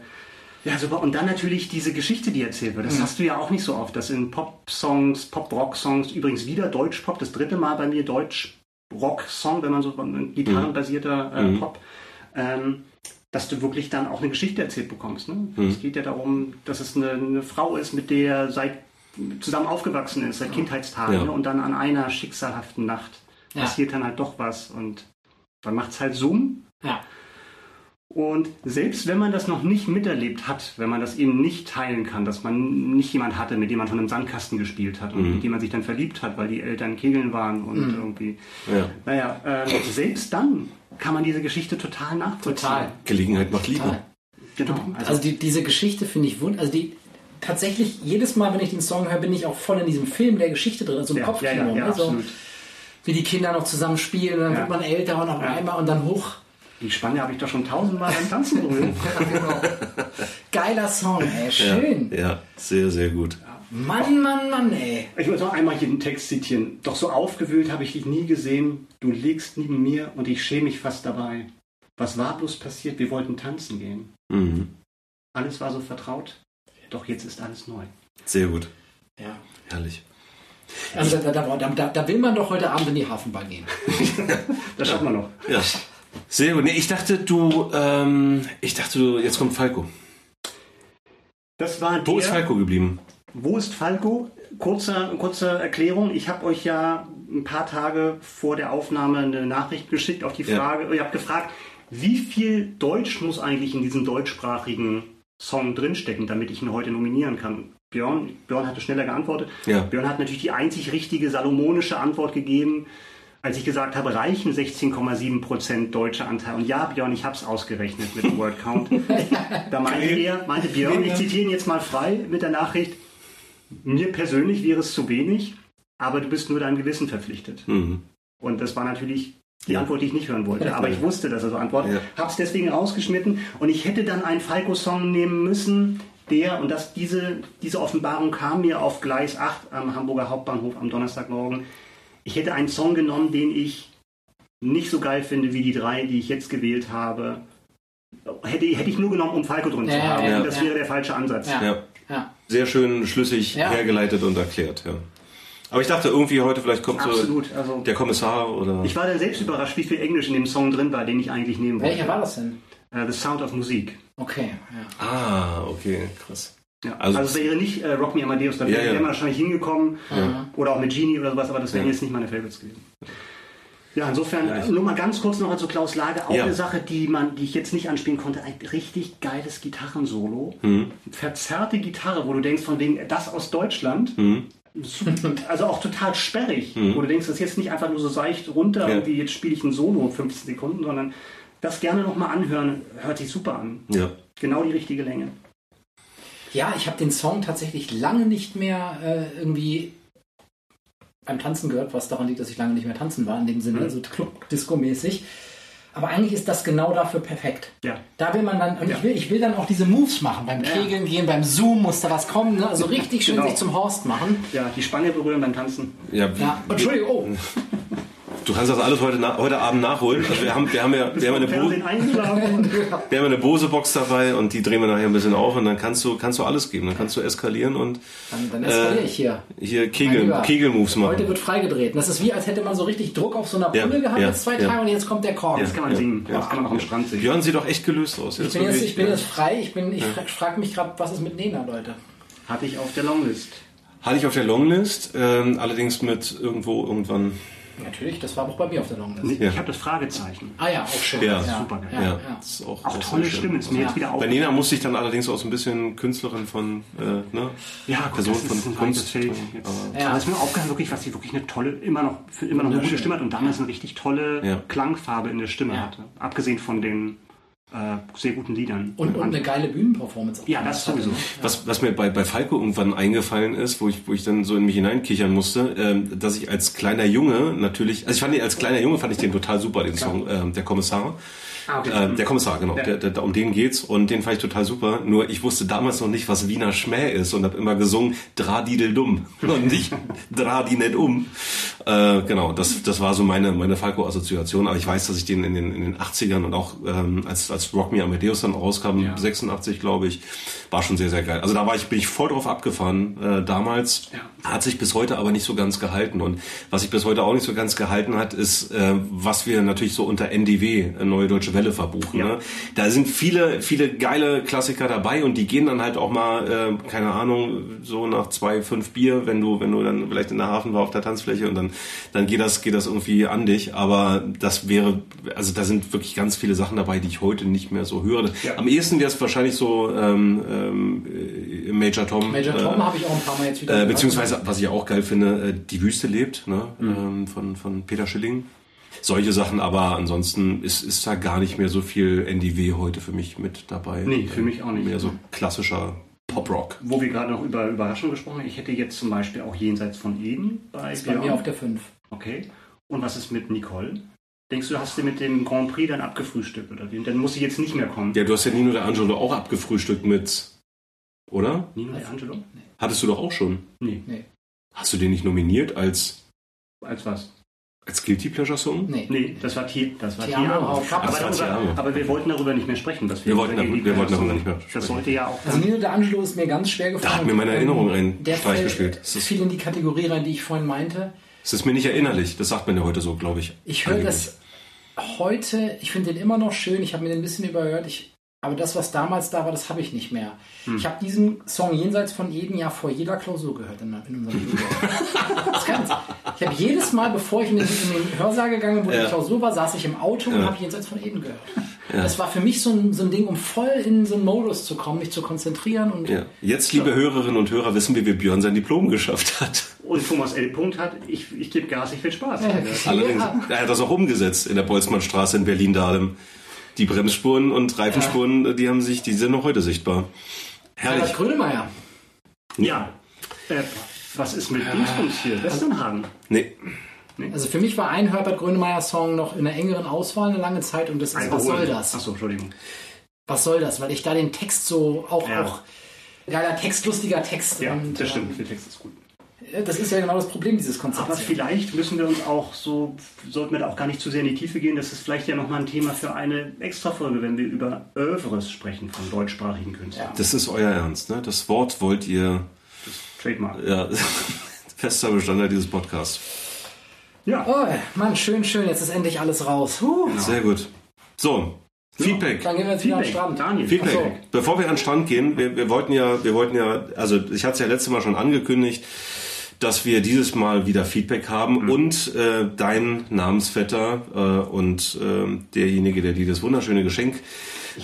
B: Ja, super. Und dann natürlich diese Geschichte, die erzählt wird. Das hast du ja auch nicht so oft. Das in Pop-Songs, Pop-Rock-Songs, übrigens wieder Deutsch-Pop, das dritte Mal bei mir Deutsch-Rock-Song, wenn man so ein gitarrenbasierter äh,
A: Mhm.
B: Pop, ähm, dass du wirklich dann auch eine Geschichte erzählt bekommst. Ne? Es geht ja darum, dass es eine, eine Frau ist, mit der seit zusammen aufgewachsen ist, seit Kindheitstagen.
A: Ja.
B: Ne? Und dann an einer schicksalhaften Nacht
C: Ja.
B: passiert dann halt doch was und dann macht es halt Zoom
C: Ja.
B: Und selbst wenn man das noch nicht miterlebt hat, wenn man das eben nicht teilen kann, dass man nicht jemand hatte, mit dem man schon im Sandkasten gespielt hat und mit dem man sich dann verliebt hat, weil die Eltern Kegeln waren und irgendwie.
A: Ja.
B: Naja, äh, selbst dann kann man diese Geschichte total nachvollziehen.
C: Total.
A: Gelegenheit macht Liebe.
B: Genau. Also,
C: Also die, diese Geschichte finde ich wund. Also die tatsächlich jedes Mal, wenn ich den Song höre, bin ich auch voll in diesem Film der Geschichte drin, also im
B: ja,
C: Kopfkino.
B: ja, ja, ja,
C: ne? so,
B: absolut.
C: wie die Kinder noch zusammen spielen, und dann
B: Ja.
C: wird man älter und auf
B: Ja.
C: einmal und dann hoch.
B: Die Spanne habe ich doch schon tausendmal beim Tanzen berührt.
C: Geiler Song, ey, schön.
A: Ja, sehr, sehr gut.
C: Mann, Mann, Mann, ey.
B: Ich muss noch einmal hier den Text zitieren. Doch so aufgewühlt habe ich dich nie gesehen. Du liegst neben mir und ich schäme mich fast dabei. Was war bloß passiert? Wir wollten tanzen gehen.
A: Mhm.
B: Alles war so vertraut. Doch jetzt ist alles neu.
A: Sehr gut.
C: Ja.
A: Herrlich.
C: Also da, da, da, da, da will man doch heute Abend in die Hafenbar gehen.
B: Das schaffen wir noch.
A: Ja. Sehr gut. Nee, ich dachte, du, ähm, ich dachte, du, jetzt kommt Falco.
B: Das war
A: Wo
B: der,
A: ist Falco geblieben?
B: Wo ist Falco? Kurze, kurze Erklärung. Ich habe euch ja ein paar Tage vor der Aufnahme eine Nachricht geschickt auf die
A: Ja.
B: Frage. Ihr habt gefragt, wie viel Deutsch muss eigentlich in diesem deutschsprachigen Song drinstecken, damit ich ihn heute nominieren kann? Björn, Björn hatte schneller geantwortet.
A: Ja.
B: Björn hat natürlich die einzig richtige salomonische Antwort gegeben, als ich gesagt habe, reichen 16,7% deutscher Anteil. Und ja, Björn, ich habe es ausgerechnet mit dem Word Count. Da meinte er, meinte Björn, ich zitiere ihn jetzt mal frei mit der Nachricht, mir persönlich wäre es zu wenig, aber du bist nur deinem Gewissen verpflichtet.
A: Mhm.
B: Und das war natürlich die
A: Ja.
B: Antwort, die ich nicht hören wollte. Aber ich wusste, dass er so antwortet.
A: Ja.
B: Hab's deswegen rausgeschnitten. Und ich hätte dann einen Falco-Song nehmen müssen, der, und das, diese, diese Offenbarung kam mir auf Gleis 8 am Hamburger Hauptbahnhof am Donnerstagmorgen. Ich hätte einen Song genommen, den ich nicht so geil finde wie die drei, die ich jetzt gewählt habe. Hätte, hätte ich nur genommen, um Falco drin zu
C: Ja,
B: haben.
C: ja,
B: das
C: ja.
B: wäre der falsche Ansatz.
C: Ja.
A: Ja.
C: Ja.
A: Sehr schön schlüssig
C: Ja.
A: hergeleitet und erklärt, ja. Aber ich dachte irgendwie heute vielleicht kommt so
B: Absolut. Also,
A: der Kommissar oder.
B: ich war dann selbst überrascht, wie viel Englisch in dem Song drin war, den ich eigentlich nehmen wollte.
C: Welcher war das denn?
B: Äh, The Sound of Musik.
C: Okay, ja.
A: Ah, okay, krass.
B: Ja,
A: Also-
B: also, es wäre nicht äh, Rock Me Amadeus, da
A: Ja,
B: wäre
A: ja.
B: man wahrscheinlich hingekommen. Oder auch mit Genie oder sowas, aber das wären
A: Ja.
B: jetzt nicht meine Favorites gewesen. Ja, insofern,
A: Ja,
B: nur mal ganz kurz noch zu Klaus Lage, auch
A: Ja.
B: eine Sache, die man, die ich jetzt nicht anspielen konnte, ein richtig geiles Gitarrensolo.
A: Mhm.
B: Verzerrte Gitarre, wo du denkst, von wegen, das aus Deutschland.
A: Mhm.
B: Also auch total sperrig, wo du denkst, das ist jetzt nicht einfach nur so seicht runter,
A: Ja.
B: irgendwie jetzt spiele ich ein Solo 15 Sekunden, sondern das gerne nochmal anhören, hört sich super an.
A: Ja.
B: Genau die richtige Länge.
C: Ja, ich habe den Song tatsächlich lange nicht mehr äh, irgendwie beim Tanzen gehört, was daran liegt, dass ich lange nicht mehr tanzen war, in dem Sinne, so Club-Disco-mäßig. Aber eigentlich ist das genau dafür perfekt.
B: Ja.
C: Da will man dann, und
B: Ja.
C: ich, will, ich will dann auch diese Moves machen. Beim Kegeln gehen, beim Zoom muss da was kommen. Ne? Also richtig schön
B: Genau.
C: sich zum Horst machen.
B: Ja, die Spange berühren beim Tanzen.
A: Ja,
C: Ja, Entschuldigung, oh.
A: du kannst das alles heute, heute Abend nachholen. Also wir haben, wir haben ja, wir haben eine, wir haben eine Bose-Box dabei und die drehen wir nachher ein bisschen auf und dann kannst du, kannst du alles geben. Dann kannst du eskalieren und
C: Dann, dann eskaliere ich hier.
A: hier Kegel, Kegelmoves machen.
C: Heute wird freigedreht. Das ist wie, als hätte man so richtig Druck auf so einer
A: Ja,
C: Pulle gehabt,
A: ja,
C: jetzt zwei
A: ja.
C: Tage und jetzt kommt der Kork.
B: Das kann man
A: Ja,
B: singen.
A: ja.
B: Das kann man auch am Strand singen.
A: Björn sieht doch echt gelöst aus.
C: Ich bin, jetzt, ich bin jetzt frei. Ich, bin, ich frage mich gerade, was ist mit Nena, Leute?
B: Hatte ich auf der Longlist.
A: Hatte ich auf der Longlist, ähm, allerdings mit irgendwo irgendwann.
C: Natürlich, das war auch bei mir auf der Longlist.
B: Ich habe das Fragezeichen.
C: Ah ja, auch schön.
A: Ja,
B: super geil.
C: Ja,
A: Ja,
C: ja.
A: das ist auch,
B: Auch tolle. Stimme, ist mir jetzt wieder
A: Bei
B: auf.
A: Nena musste ich dann allerdings auch so ein bisschen Künstlerin von, äh, ne?
B: Ja, gut,
A: Person
B: das ist
A: von
B: ein
A: Kunst.
B: Feld.
A: aber-
C: Ja.
B: Aber es ist mir aufgefallen, wirklich, was sie wirklich eine tolle, immer noch, für immer noch eine gute Stimme hat und damals eine richtig tolle
A: Ja.
B: Klangfarbe in der Stimme
C: Ja.
B: hatte. Abgesehen von den sehr guten Liedern.
C: Und, und eine geile Bühnenperformance. auch
B: Ja, das sowieso.
A: Was, was mir bei, bei Falco irgendwann eingefallen ist, wo ich, wo ich dann so in mich hineinkichern musste, ähm, dass ich als kleiner Junge natürlich, also ich fand ihn als kleiner Junge fand ich den total super, den Song, ähm, der Kommissar.
B: Ah, okay.
A: Ähm, der Kommissar, genau,
B: Ja.
A: der, der, um den geht's und den fand ich total super. Nur ich wusste damals noch nicht, was Wiener Schmäh ist und habe immer gesungen Dradidel dumm und nicht Dradi nicht um. Äh, genau, das, das war so meine, meine Falco-Assoziation. Aber ich weiß, dass ich den in den, in den 80ern und auch ähm, als, als Rock Me Amadeus dann rauskam,
B: Ja.
A: 86 glaube ich, war schon sehr, sehr geil. Also da war ich, bin ich voll drauf abgefahren äh, damals.
B: Ja.
A: Hat sich bis heute aber nicht so ganz gehalten. Und was sich bis heute auch nicht so ganz gehalten hat, ist, äh, was wir natürlich so unter NDW, äh, Neue Deutsche Welle verbuchen.
B: Ja.
A: Ne? Da sind viele, viele geile Klassiker dabei und die gehen dann halt auch mal, äh, keine Ahnung, so nach zwei, fünf Bier, wenn du, wenn du dann vielleicht in der Hafen war auf der Tanzfläche und dann, dann geht das, geht das irgendwie an dich. Aber das wäre, also da sind wirklich ganz viele Sachen dabei, die ich heute nicht mehr so höre.
B: Ja.
A: Am ehesten wäre es wahrscheinlich so ähm, ähm, äh, Major Tom.
C: Major Tom
A: äh,
C: habe ich auch ein paar Mal jetzt wieder
A: äh, beziehungsweise, was ich auch geil finde, äh, Die Wüste lebt, ne? ähm, von, von Peter Schilling. Solche Sachen, aber ansonsten ist, ist da gar nicht mehr so viel NDW heute für mich mit dabei.
B: Nee, für mich auch nicht.
A: Mehr so klassischer Pop-Rock.
B: Wo wir gerade noch über Überraschung gesprochen haben, ich hätte jetzt zum Beispiel auch Jenseits von Eden bei
C: ist bei mir auf der 5.
B: Okay. Und was ist mit Nicole? Denkst du, hast du mit dem Grand Prix dann abgefrühstückt oder wie? Dann muss sie jetzt nicht mehr kommen.
A: Ja, du hast ja Nino der Angelo auch abgefrühstückt mit, oder?
B: Nino De Angelo?
A: Hattest du doch auch schon.
B: Nee.
A: Hast du den nicht nominiert als,
B: Als was?
A: als Guilty Pleasure Song?
C: Nee.
B: Nee, das war Tier, das war
C: Ti Amo,
B: Tiamo. Aber,
A: Amo.
B: aber wir wollten darüber nicht mehr sprechen. Dass
A: Wir wollten
B: unser
A: darüber- wir wollten darüber nicht mehr sprechen.
B: Das sollte ja auch
C: Also Nino D'Angelo ist mir ganz schwer gefallen.
A: Da hat mir meine Erinnerung einen
C: Der
A: Streich
C: fällt
A: gespielt. Das ist-
C: viel in die Kategorie rein, die ich vorhin meinte.
A: Es ist mir nicht erinnerlich. Das sagt man ja heute so, glaube ich.
C: Ich höre das heute, ich finde den immer noch schön, ich habe mir den ein bisschen überhört, ich, aber das, was damals da war, das habe ich nicht mehr.
A: Hm.
C: Ich habe diesen Song jenseits von jedem Jahr vor jeder Klausur gehört in, in unserem Studio. ich habe jedes Mal, bevor ich in den, in den Hörsaal gegangen bin, wo
A: Ja.
C: die Klausur war, saß ich im Auto und
A: Ja.
C: habe jenseits von Eden gehört. Das war für mich so ein, so ein Ding, um voll in so einen Modus zu kommen, mich zu konzentrieren und
A: Ja. Jetzt, liebe Hörerinnen und Hörer, wissen wir, wie Björn sein Diplom geschafft hat.
B: und Thomas L. Punkt hat, ich, ich gebe Gas, ich will Spaß.
C: Ja.
A: Allerdings,
C: Ja.
A: er hat das auch umgesetzt in der Boltzmannstraße in Berlin-Dahlem. Die Bremsspuren und Reifenspuren, die haben sich, die sind noch heute sichtbar. Herrlich.
C: Herbert Grönemeyer.
B: Ja. Äh, was ist mit Dingsbums hier? Westernhagen.
A: Nee,
C: Also für mich war ein Herbert Grönemeyer-Song noch in der engeren Auswahl eine lange Zeit und das ist Was soll das?
B: Achso, Entschuldigung.
C: Was soll das? Weil ich da den Text so auch,
B: Ja.
C: auch geiler Text, lustiger Text.
B: Ja,
C: und,
B: das stimmt.
C: ähm,
B: Der Text ist gut.
C: Das ist ja genau das Problem dieses Konzepts.
B: Aber vielleicht müssen wir uns auch so, sollten wir da auch gar nicht zu sehr in die Tiefe gehen. Das ist vielleicht ja nochmal ein Thema für eine Extra-Folge, wenn wir über Oeuvres sprechen von deutschsprachigen Künstlern.
A: das ist euer Ernst, ne? Das Wort wollt ihr,
B: Trademark.
A: ja, fester Bestandteil dieses Podcasts.
B: Ja.
C: Oh, Mann, schön, schön. Jetzt ist endlich alles raus. Huh.
A: Sehr gut. So, Feedback.
C: Dann gehen wir jetzt wieder an den
B: Feedback.
C: Strand.
B: Daniel.
A: Feedback.
C: So.
A: Bevor wir an den Strand gehen, wir, wir wollten ja, wir wollten ja, also ich hatte es ja letztes Mal schon angekündigt, dass wir dieses Mal wieder Feedback haben
B: Mhm.
A: und äh, dein Namensvetter äh, und äh, derjenige, der dir das wunderschöne Geschenk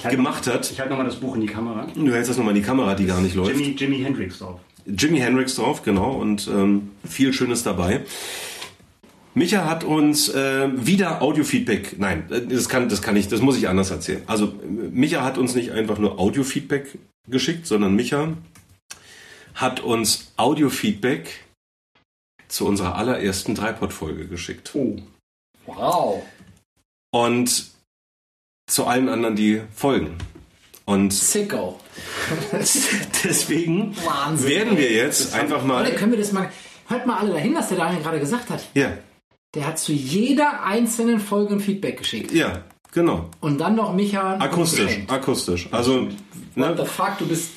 B: halte-
A: gemacht hat.
B: Ich halte nochmal das Buch in die Kamera.
A: Du hältst das nochmal in die Kamera, die gar nicht läuft.
B: Jimmy, Jimi Hendrix drauf.
A: Jimi Hendrix drauf, genau, und ähm, viel Schönes dabei. Micha hat uns äh, wieder Audiofeedback. Nein, äh, das kann, das kann ich, das muss ich anders erzählen. Also Micha hat uns nicht einfach nur Audiofeedback geschickt, sondern Micha hat uns Audiofeedback zu unserer allerersten Dreipod-Folge geschickt.
B: Oh.
C: Wow.
A: Und zu allen anderen, die folgen. Und
C: Sicko.
A: deswegen
C: Wahnsinn.
A: werden wir jetzt einfach mal.
C: Leute, können wir das mal. Hört mal alle dahin, was der Daniel gerade gesagt hat.
A: Ja,
C: Der hat zu jeder einzelnen Folge ein Feedback geschickt.
A: ja, genau.
C: Und dann noch Micha.
A: Akustisch, akustisch. Also,
C: What the
A: ne,
C: fuck, du bist.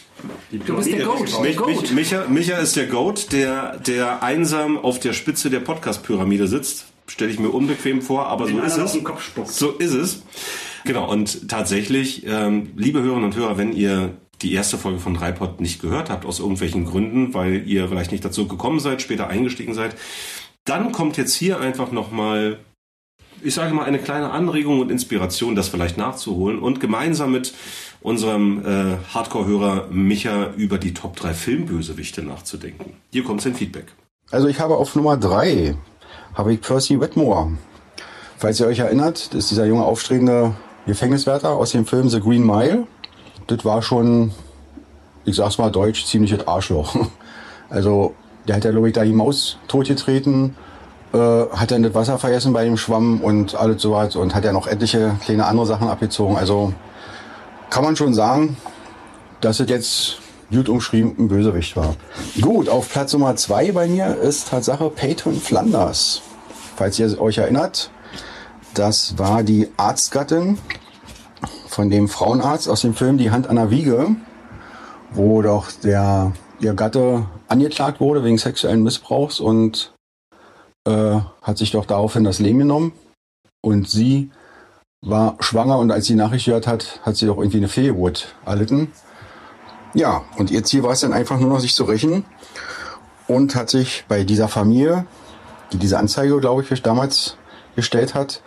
C: Du bist der Goat.
A: Mich, mich. Micha, Micha ist der Goat, der, der einsam auf der Spitze der Podcast-Pyramide sitzt. Stelle ich mir unbequem vor, aber so ist es. So ist es. Genau, und tatsächlich, ähm, liebe Hörerinnen und Hörer, wenn ihr die erste Folge von Dreipod nicht gehört habt, aus irgendwelchen Gründen, weil ihr vielleicht nicht dazu gekommen seid, später eingestiegen seid, dann kommt jetzt hier einfach nochmal, ich sage mal, eine kleine Anregung und Inspiration, das vielleicht nachzuholen und gemeinsam mit unserem äh, Hardcore-Hörer Micha über die Top 3 Filmbösewichte nachzudenken. Hier kommt sein Feedback.
F: Also ich habe auf Nummer drei habe ich Percy Wetmore. Falls ihr euch erinnert, das ist dieser junge aufstrebende Gefängniswärter aus dem Film The Green Mile. Das war schon, ich sag's mal deutsch, ziemliches Arschloch. Also der hat ja, glaube ich, da die Maus totgetreten, äh, hat dann das Wasser vergessen bei dem Schwamm und alles sowas und hat ja noch etliche kleine andere Sachen abgezogen. Also kann man schon sagen, dass es jetzt gut umschrieben ein Bösewicht war. Gut, auf Platz Nummer zwei bei mir ist Tatsache Peyton Flanders. Falls ihr euch erinnert, das war die Arztgattin von dem Frauenarzt aus dem Film Die Hand an der Wiege, wo doch der ihr Gatte angeklagt wurde wegen sexuellen Missbrauchs und äh, hat sich doch daraufhin das Leben genommen. Und sie war schwanger und als sie die Nachricht gehört hat, hat sie doch irgendwie eine Fehlgeburt erlitten. Ja, und ihr Ziel war es dann einfach nur noch, sich zu rächen und hat sich bei dieser Familie, die diese Anzeige, glaube ich, damals gestellt hat,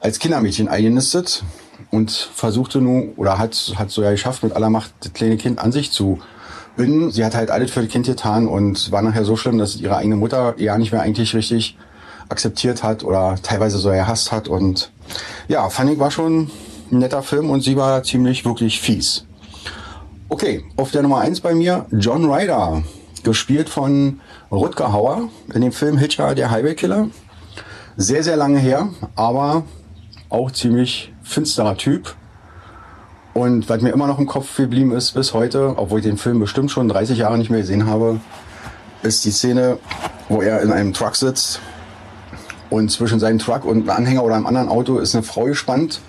F: als Kindermädchen eingenistet und versuchte nun, oder hat, hat so ja geschafft, mit aller Macht das kleine Kind an sich zu binden. Sie hat halt alles für das Kind getan und war nachher so schlimm, dass ihre eigene Mutter ja nicht mehr eigentlich richtig akzeptiert hat oder teilweise so gehasst hat. Und ja, fand ich war schon ein netter Film und sie war ziemlich wirklich fies. Okay, auf der Nummer eins bei mir John Ryder, gespielt von Rutger Hauer in dem Film Hitcher, der Highway Killer. Sehr, sehr lange her, aber auch ziemlich finsterer Typ. Und was mir immer noch im Kopf geblieben ist bis heute, obwohl ich den Film bestimmt schon 30 Jahre nicht mehr gesehen habe, ist die Szene, wo er in einem Truck sitzt und zwischen seinem Truck und einem Anhänger oder einem anderen Auto ist eine Frau gespannt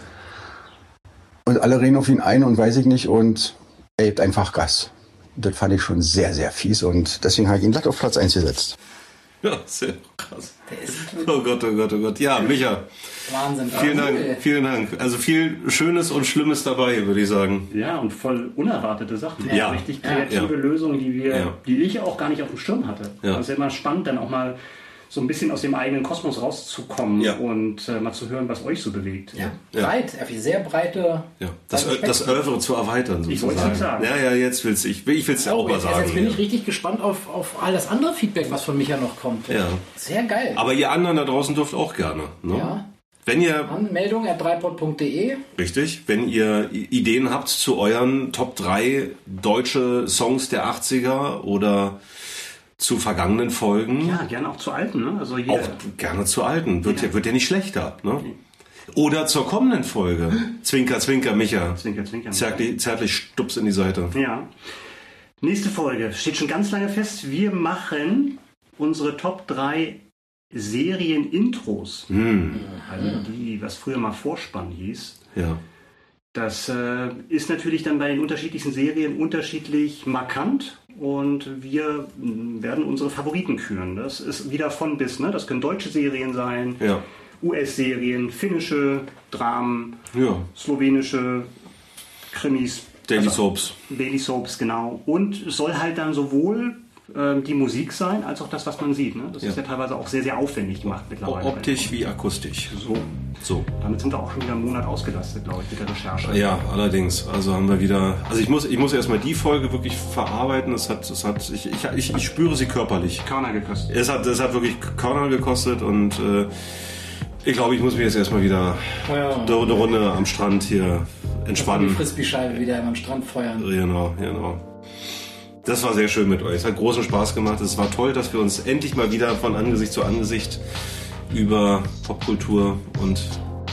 F: und alle reden auf ihn ein und weiß ich nicht und er gibt einfach Gas. Das fand ich schon sehr, sehr fies und deswegen habe ich ihn glatt auf Platz 1 gesetzt.
A: Ja, sehr krass. Oh Gott, oh Gott, oh Gott. Ja, Micha,
C: Wahnsinn.
A: vielen Dank, vielen Dank. Also viel Schönes und Schlimmes dabei, würde ich sagen.
B: Ja, und voll unerwartete Sachen.
A: Ja.
B: Richtig kreative
A: Ja.
B: Lösungen, die wir,
A: Ja.
B: die ich auch gar nicht auf dem Schirm hatte.
A: Ja.
B: Das ist ja immer spannend, dann auch mal so ein bisschen aus dem eigenen Kosmos rauszukommen
A: Ja.
B: und äh, mal zu hören, was euch so bewegt.
C: Ja, breit, er hat sehr breite.
A: Ja, das,
C: breite
A: das. Oeuvre zu erweitern,
B: Ich wollte
A: sozusagen.
B: es sagen.
A: Ja, ja, jetzt will's ich. Ich will's ja auch mal
C: jetzt,
A: sagen.
C: jetzt bin ich richtig gespannt auf, auf all das andere Feedback, was von Micha noch kommt.
A: Ja.
C: Sehr geil.
A: Aber ihr anderen da draußen dürft auch gerne. Ne?
C: Ja.
A: Wenn ihr
C: Anmeldung at dreipod.de.
A: Richtig. Wenn ihr Ideen habt zu euren Top 3 deutsche Songs der 80er oder zu vergangenen Folgen,
B: Ja, gerne auch zu alten. Ne? Also hier,
A: auch gerne zu alten. Wird ja, wird ja nicht schlechter. Ne? Oder zur kommenden Folge. Zwinker, zwinker, Micha.
B: Zwinker, zwinker.
A: Zärtlich, zärtlich Stups in die Seite.
B: Ja. Nächste Folge steht schon ganz lange fest. Wir machen unsere Top 3 Serien-Intros. Also die, was früher mal Vorspann hieß.
A: Ja.
B: Das äh, ist natürlich dann bei den unterschiedlichsten Serien unterschiedlich markant und wir mh, werden unsere Favoriten küren. Das ist wieder von bis. Ne? Das können deutsche Serien sein,
A: Ja.
B: US-Serien, finnische Dramen,
A: Ja.
B: slowenische Krimis.
A: Daily
B: Also-
A: Soaps.
B: Daily Soaps, genau. Und es soll halt dann sowohl ähm, die Musik sein, als auch das, was man sieht. Ne? Das
A: Ja.
B: ist ja teilweise auch sehr, sehr aufwendig gemacht mittlerweile.
A: Optisch wie akustisch.
B: So.
A: So.
B: Damit sind wir auch schon wieder einen Monat ausgelastet, glaube ich, mit der Recherche.
A: Ja, allerdings. Also haben wir wieder. Also ich muss, ich muss erstmal die Folge wirklich verarbeiten. Es hat, es hat, ich, ich, ich, ich spüre sie körperlich.
B: Körner gekostet.
A: Es hat, es hat wirklich Körner gekostet und äh, ich glaube, ich muss mich jetzt erstmal wieder
C: Ja.
A: eine, Runde am Strand hier
C: Die
A: entspannen.
C: Frisbee-Scheibe wieder am Strand feuern.
A: Genau, genau. Das war sehr schön mit euch. Es hat großen Spaß gemacht. Es war toll, dass wir uns endlich mal wieder von Angesicht zu Angesicht über Popkultur und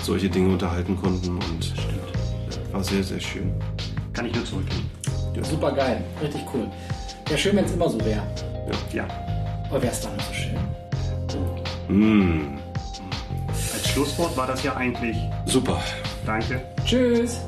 A: solche Dinge unterhalten konnten. Und ja, war sehr, sehr schön.
B: Kann ich nur zurückgeben.
C: Super geil. Richtig cool. Wäre schön, wenn es immer so wäre.
B: Ja.
C: Aber wäre es dann nicht so schön.
A: Mm,
B: Als Schlusswort war das ja eigentlich.
A: super.
B: Danke.
C: Tschüss.